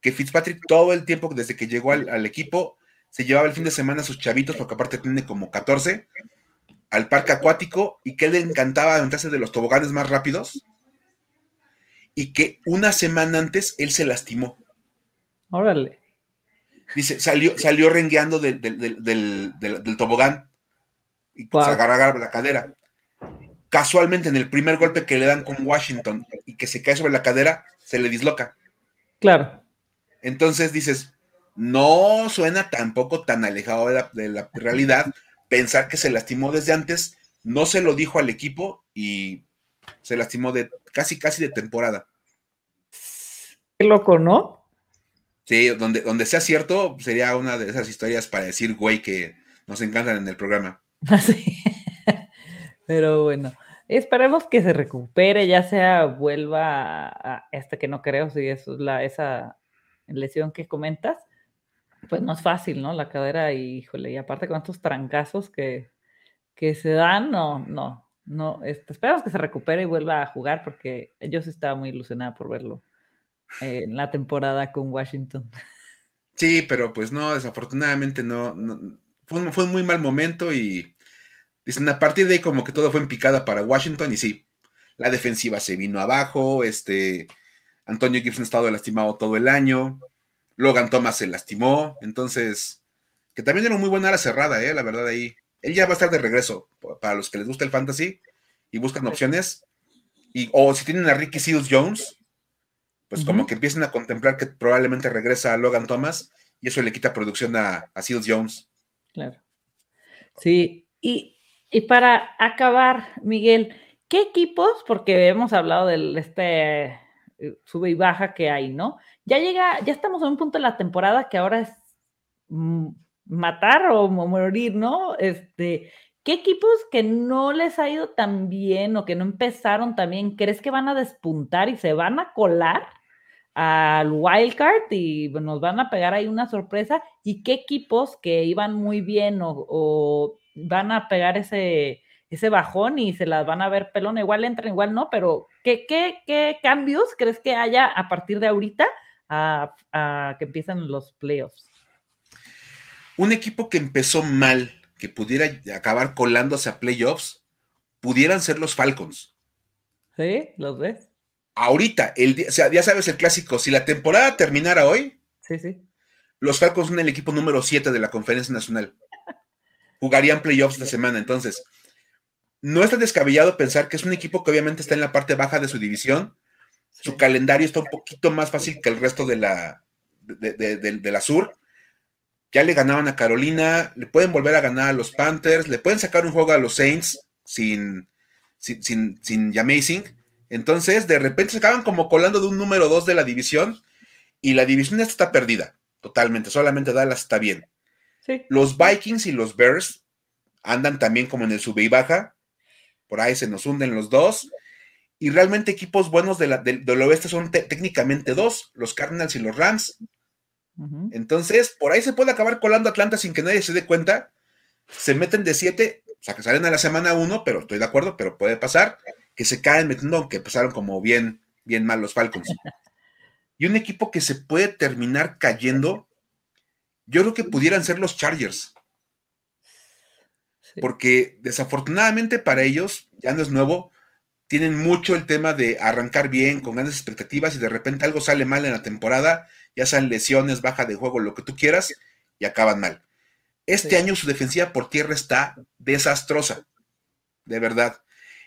que Fitzpatrick todo el tiempo desde que llegó al, equipo se llevaba el fin de semana a sus chavitos, porque aparte tiene como 14, al parque acuático y que le encantaba aventarse de los toboganes más rápidos y que una semana antes él se lastimó. Órale. Dice, salió, salió rengueando del, tobogán y se agarra la cadera. Casualmente, en el primer golpe que le dan con Washington y que se cae sobre la cadera, se le disloca. Claro. Entonces dices, no suena tampoco tan alejado de la, realidad pensar que se lastimó desde antes, no se lo dijo al equipo y se lastimó de casi, casi de temporada. Qué loco, ¿no? Sí, donde, donde sea cierto, sería una de esas historias para decir, güey, que nos encantan en el programa. <laughs> Así. Pero bueno, esperemos que se recupere, ya sea vuelva a, este que no creo, si es la, esa lesión que comentas, pues no es fácil, ¿no? La cadera, y, híjole, y aparte con estos trancazos que, que se dan, no, no, no, este, esperamos que se recupere y vuelva a jugar porque yo sí estaba muy ilusionada por verlo en la temporada con Washington. Sí, pero pues no, desafortunadamente no, fue, fue, un muy mal momento y dicen a partir de ahí como que todo fue en picada para Washington y sí, la defensiva se vino abajo, este, Antonio Gibson ha estado lastimado todo el año, Logan Thomas se lastimó, entonces, que también era muy buena la cerrada, eh, la verdad ahí. Él ya va a estar de regreso para los que les gusta el fantasy y buscan opciones. Y, o si tienen a Ricky Seals Jones, pues como que empiecen a contemplar que probablemente regresa a Logan Thomas y eso le quita producción a, a Seals Jones. Claro. Sí, y, y, para acabar, Miguel, ¿qué equipos? Porque hemos hablado de este eh, sube y baja que hay, ¿no? ya llega, ya estamos en un punto de la temporada que ahora es mm, matar o morir, ¿no? Este, ¿qué equipos que no les ha ido tan bien o que no empezaron tan bien, crees que van a despuntar y se van a colar al wildcard y nos van a pegar ahí una sorpresa? ¿Y qué equipos que iban muy bien o, van a pegar ese, ese bajón y se las van a ver pelón? Igual entran, igual no, pero ¿qué, qué, qué cambios crees que haya a partir de ahorita? a, que empiezan los playoffs. Un equipo que empezó mal, que pudiera acabar colándose a playoffs, pudieran ser los Falcons. Sí, los ves. Ahorita, el, o sea, ya sabes el clásico, si la temporada terminara hoy, sí, sí. los Falcons son el equipo número 7 de la Conferencia Nacional. Jugarían playoffs la semana, entonces. No es tan descabellado pensar que es un equipo que obviamente está en la parte baja de su división, su calendario está un poquito más fácil que el resto de la, de, la sur. Ya le ganaban a Carolina, le pueden volver a ganar a los Panthers, le pueden sacar un juego a los Saints sin, sin, sin, sin Entonces, de repente se acaban como colando de un número 2 de la división y la división está perdida totalmente, solamente Dallas está bien. Los Vikings y los Bears andan también como en el sube y baja, por ahí se nos hunden los dos y realmente equipos buenos de del oeste son técnicamente dos, los Cardinals y los Rams. Entonces, por ahí se puede acabar colando Atlanta sin que nadie se dé cuenta. Se meten de siete, o sea, que salen a la semana uno, pero estoy de acuerdo, pero puede pasar que se caen metiendo, aunque pasaron como bien, bien mal los Falcons. <laughs> y un equipo que se puede terminar cayendo, yo creo que pudieran ser los Chargers. Porque desafortunadamente para ellos, ya no es nuevo, tienen mucho el tema de arrancar bien, con grandes expectativas, y de repente algo sale mal en la temporada, ya sean lesiones, baja de juego, lo que tú quieras, y acaban mal. Este año su defensiva por tierra está desastrosa, de verdad.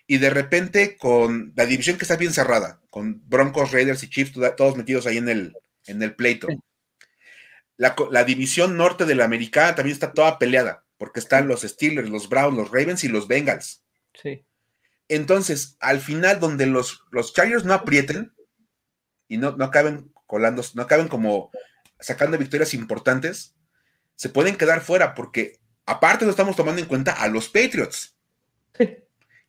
Y de repente con la división que está bien cerrada, con Broncos, Raiders y Chiefs, todos metidos ahí en el, en el pleito. La, la división norte de la americana también está toda peleada, porque están los Steelers, los Browns, los Ravens y los Bengals. Sí. Entonces, al final, donde los, los Chargers no aprieten y no, no acaben colando, no acaben como sacando victorias importantes, se pueden quedar fuera porque aparte no estamos tomando en cuenta a los Patriots,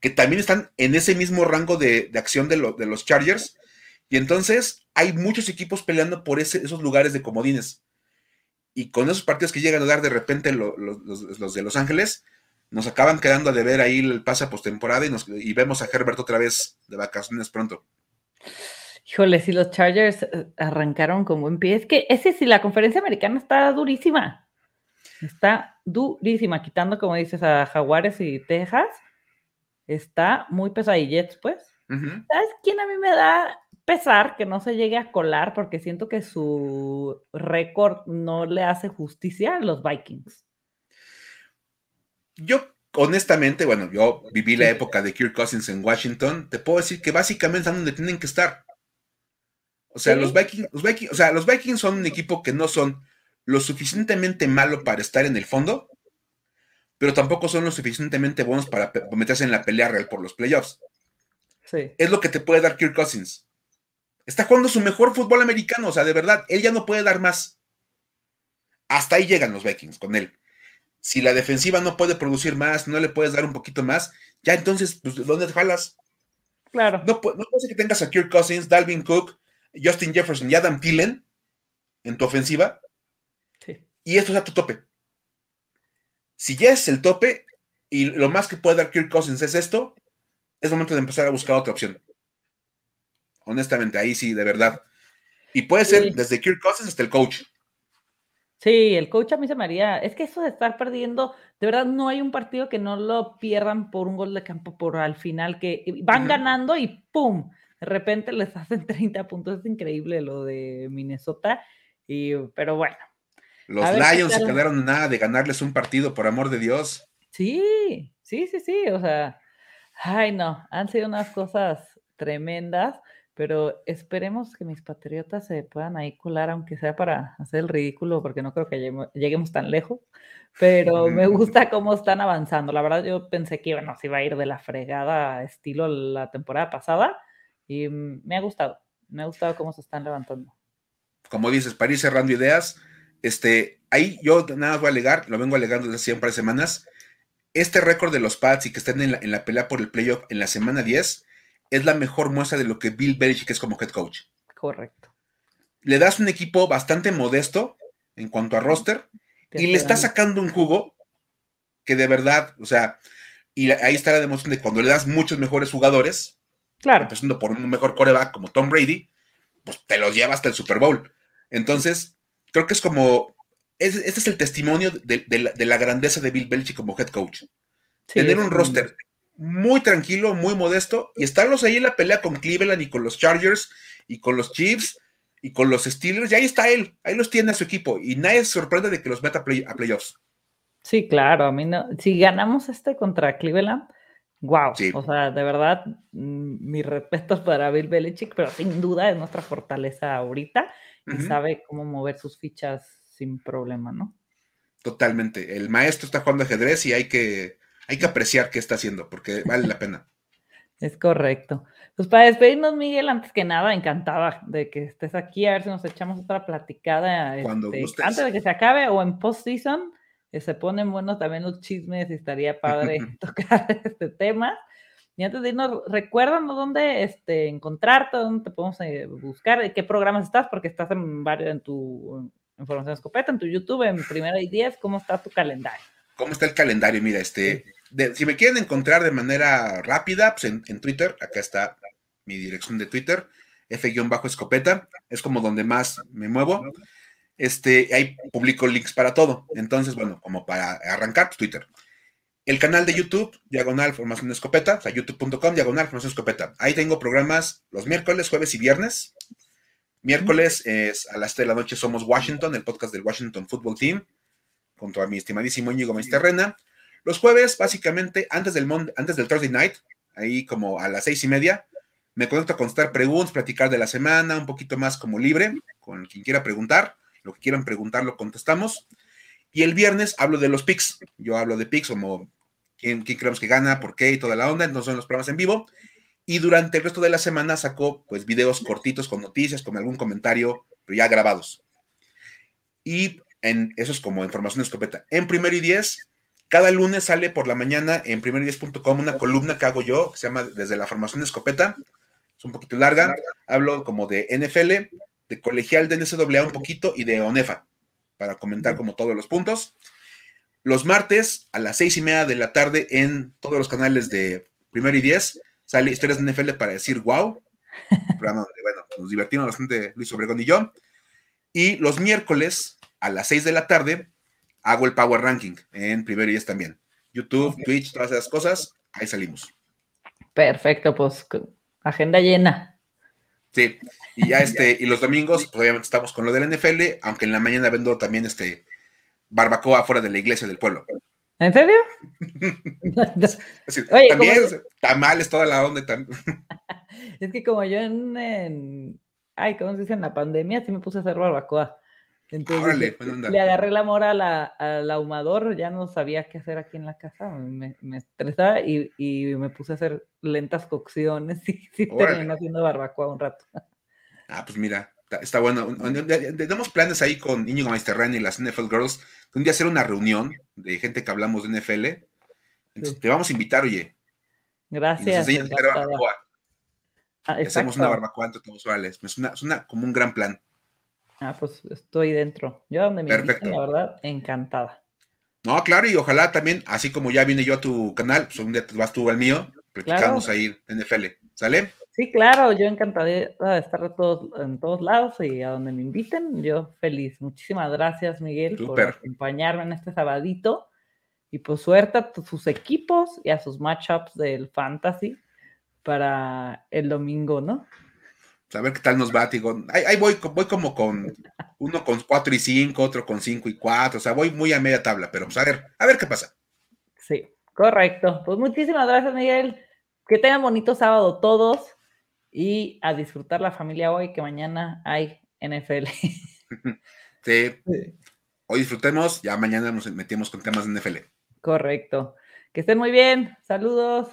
que también están en ese mismo rango de, acción de, de, los Chargers. Y entonces hay muchos equipos peleando por esos lugares de comodines. Y con esos partidos que llegan a dar de repente los de Los Ángeles, nos acaban quedando de ver ahí el pase postemporada y, y vemos a Herbert otra vez de vacaciones pronto. Híjole, si los Chargers eh, arrancaron con buen pie, es que ese sí, la conferencia americana está durísima. Está durísima, quitando, como dices, a Jaguares y Texas. Está muy pesada y Jets, pues. ¿Sabes quién a mí me da pesar que no se llegue a colar? Porque siento que su récord no le hace justicia a los Vikings. Yo, honestamente, bueno, yo viví la época de Kirk Cousins en Washington, te puedo decir que básicamente están donde tienen que estar. O sea, los, Vikings, los Vikings, o sea, los Vikings son un equipo que no son lo suficientemente malo para estar en el fondo, pero tampoco son lo suficientemente buenos para meterse en la pelea real por los playoffs. Sí. Es lo que te puede dar Kirk Cousins. Está jugando su mejor fútbol americano, o sea, de verdad, él ya no puede dar más. Hasta ahí llegan los Vikings con él. Si la defensiva no puede producir más, no le puedes dar un poquito más, ya entonces, pues, ¿dónde te jalas? Claro. No, no puede ser que tengas a Kirk Cousins, Dalvin Cook, Justin Jefferson y Adam Thielen en tu ofensiva. Sí. Y esto es a tu tope. Si ya es el tope y lo más que puede dar Kirk Cousins es esto, es momento de empezar a buscar otra opción. Honestamente, ahí sí, de verdad. Y puede ser desde Kirk Cousins hasta el coach. Sí, el coach a mí se me haría. Es que eso de estar perdiendo, de verdad no hay un partido que no lo pierdan por un gol de campo por al final, que van ganando y ¡pum! De repente les hacen <laughs> 30 puntos. Es increíble lo de Minnesota. Y, pero bueno. Los Lions se quedaron nada de ganarles un partido, por amor de Dios. Sí, sí, sí, sí. O sea, ay no, han sido unas cosas tremendas pero esperemos que mis patriotas se puedan ahí colar, aunque sea para hacer el ridículo, porque no creo que lleguemos, tan lejos, pero me gusta cómo están avanzando. La verdad, yo pensé que bueno, se iba a ir de la fregada estilo la temporada pasada y me ha gustado, me ha gustado cómo se están levantando. Como dices, para ir cerrando ideas, este, ahí yo nada voy a alegar, lo vengo alegando desde hace un par de semanas. Este récord de los Pats y que estén en la, en la pelea por el playoff en la semana 10 es la mejor muestra de lo que Bill Belichick es como head coach. Correcto. Le das un equipo bastante modesto en cuanto a roster y le está sacando un jugo que de verdad, o sea, y ahí está la demostración de cuando le das muchos mejores jugadores, claro. empezando por un mejor coreback como Tom Brady, pues te los lleva hasta el Super Bowl. Entonces, creo que es como, este es el testimonio de, la, grandeza de Bill Belichick como head coach. Tener un roster muy tranquilo, muy modesto, y estarlos ahí en la pelea con Cleveland y con los Chargers y con los Chiefs y con los Steelers, y ahí está él, ahí los tiene a su equipo, y nadie se sorprende de que los meta a, playoffs. Sí, claro, a mí no, si ganamos este contra Cleveland, wow, o sea, de verdad, mm, mis respetos para Bill Belichick, pero sin duda es nuestra fortaleza ahorita y sabe cómo mover sus fichas sin problema, ¿no? Totalmente, el maestro está jugando ajedrez y hay que hay que apreciar qué está haciendo, porque vale la pena. Es correcto. Pues para despedirnos, Miguel, antes que nada, encantada de que estés aquí, a ver si nos echamos otra platicada este, antes de que se acabe o en post-season. Se ponen buenos también los chismes y estaría padre <laughs> tocar <laughs> este tema. Y antes de irnos, recuérdanos dónde este, encontrarte, dónde te podemos eh, buscar, en qué programas estás, porque estás en varios, en tu información escopeta, en tu YouTube, en Primera y Diez, ¿cómo está tu calendario? ¿Cómo está el calendario? Mira, este, si me quieren encontrar de manera rápida, pues en, Twitter, acá está mi dirección de Twitter, F-escopeta, es como donde más me muevo. Este, ahí publico links para todo. Entonces, bueno, como para arrancar, pues Twitter. El canal de YouTube, Diagonal Formación Escopeta, o sea, youtube.com, Diagonal Formación Escopeta. Ahí tengo programas los miércoles, jueves y viernes. Miércoles es a las 3 de la noche somos Washington, el podcast del Washington Football Team junto a mi estimadísimo Íñigo Terrena. Los jueves, básicamente, antes del, antes del Thursday night, ahí como a las seis y media, me conecto a contestar preguntas, platicar de la semana, un poquito más como libre, con quien quiera preguntar, lo que quieran preguntar lo contestamos. Y el viernes hablo de los picks, yo hablo de picks como quién, creemos que gana, por qué y toda la onda, entonces son los programas en vivo. Y durante el resto de la semana saco pues videos cortitos con noticias, con algún comentario, pero ya grabados. Y en, eso es como información escopeta. En primero y diez, cada lunes sale por la mañana en primero y una columna que hago yo, que se llama Desde la formación escopeta. Es un poquito larga. Hablo como de NFL, de colegial de NCAA un poquito y de ONEFA, para comentar como todos los puntos. Los martes a las seis y media de la tarde en todos los canales de primero y diez sale historias de NFL para decir wow. <laughs> Programa donde, bueno, nos divertimos bastante Luis Obregón y yo. Y los miércoles a las 6 de la tarde hago el Power Ranking en primero y es también. YouTube, Twitch, todas esas cosas, ahí salimos. Perfecto, pues agenda llena. Sí, y <laughs> ya este, y los domingos, pues obviamente estamos con lo del NFL, aunque en la mañana vendo también este barbacoa fuera de la iglesia del pueblo. ¿En serio? <laughs> también tamales, toda la onda. <laughs> es que como yo en, ay, ¿cómo se dice? En la pandemia sí me puse a hacer barbacoa. Entonces le agarré el amor a la, al ahumador, ya no sabía qué hacer aquí en la casa, me, me estresaba y, y, me puse a hacer lentas cocciones <laughs> y sí terminé haciendo barbacoa un rato. Ah, pues mira, está, bueno. Tenemos planes ahí con Íñigo Meisterren y las NFL Girls, de un día hacer una reunión de gente que hablamos de NFL. te vamos a invitar, oye. Gracias. Y ah, Hacemos una barbacoa entre todos Es, una, es una, como un gran plan. Ah, pues estoy dentro. Yo donde me Perfecto. la verdad, encantada. No, claro, y ojalá también, así como ya vine yo a tu canal, pues un día vas tú al mío, platicamos ahí en NFL. ¿Sale? Sí, claro, yo encantada de estar todos, en todos lados y a donde me inviten, yo feliz. Muchísimas gracias, Miguel, por acompañarme en este sabadito. Y pues suerte a sus equipos y a sus matchups del fantasy para el domingo, ¿no? A ver qué tal nos va, digo, ahí, voy, voy como con uno con 4 y 5, otro con 5 y 4, o sea, voy muy a media tabla, pero pues a ver, a ver qué pasa. Sí, correcto. Pues muchísimas gracias, Miguel. Que tengan bonito sábado todos y a disfrutar la familia hoy, que mañana hay NFL. <laughs> Sí. Hoy disfrutemos, ya mañana nos metemos con temas de NFL. Correcto. Que estén muy bien. Saludos.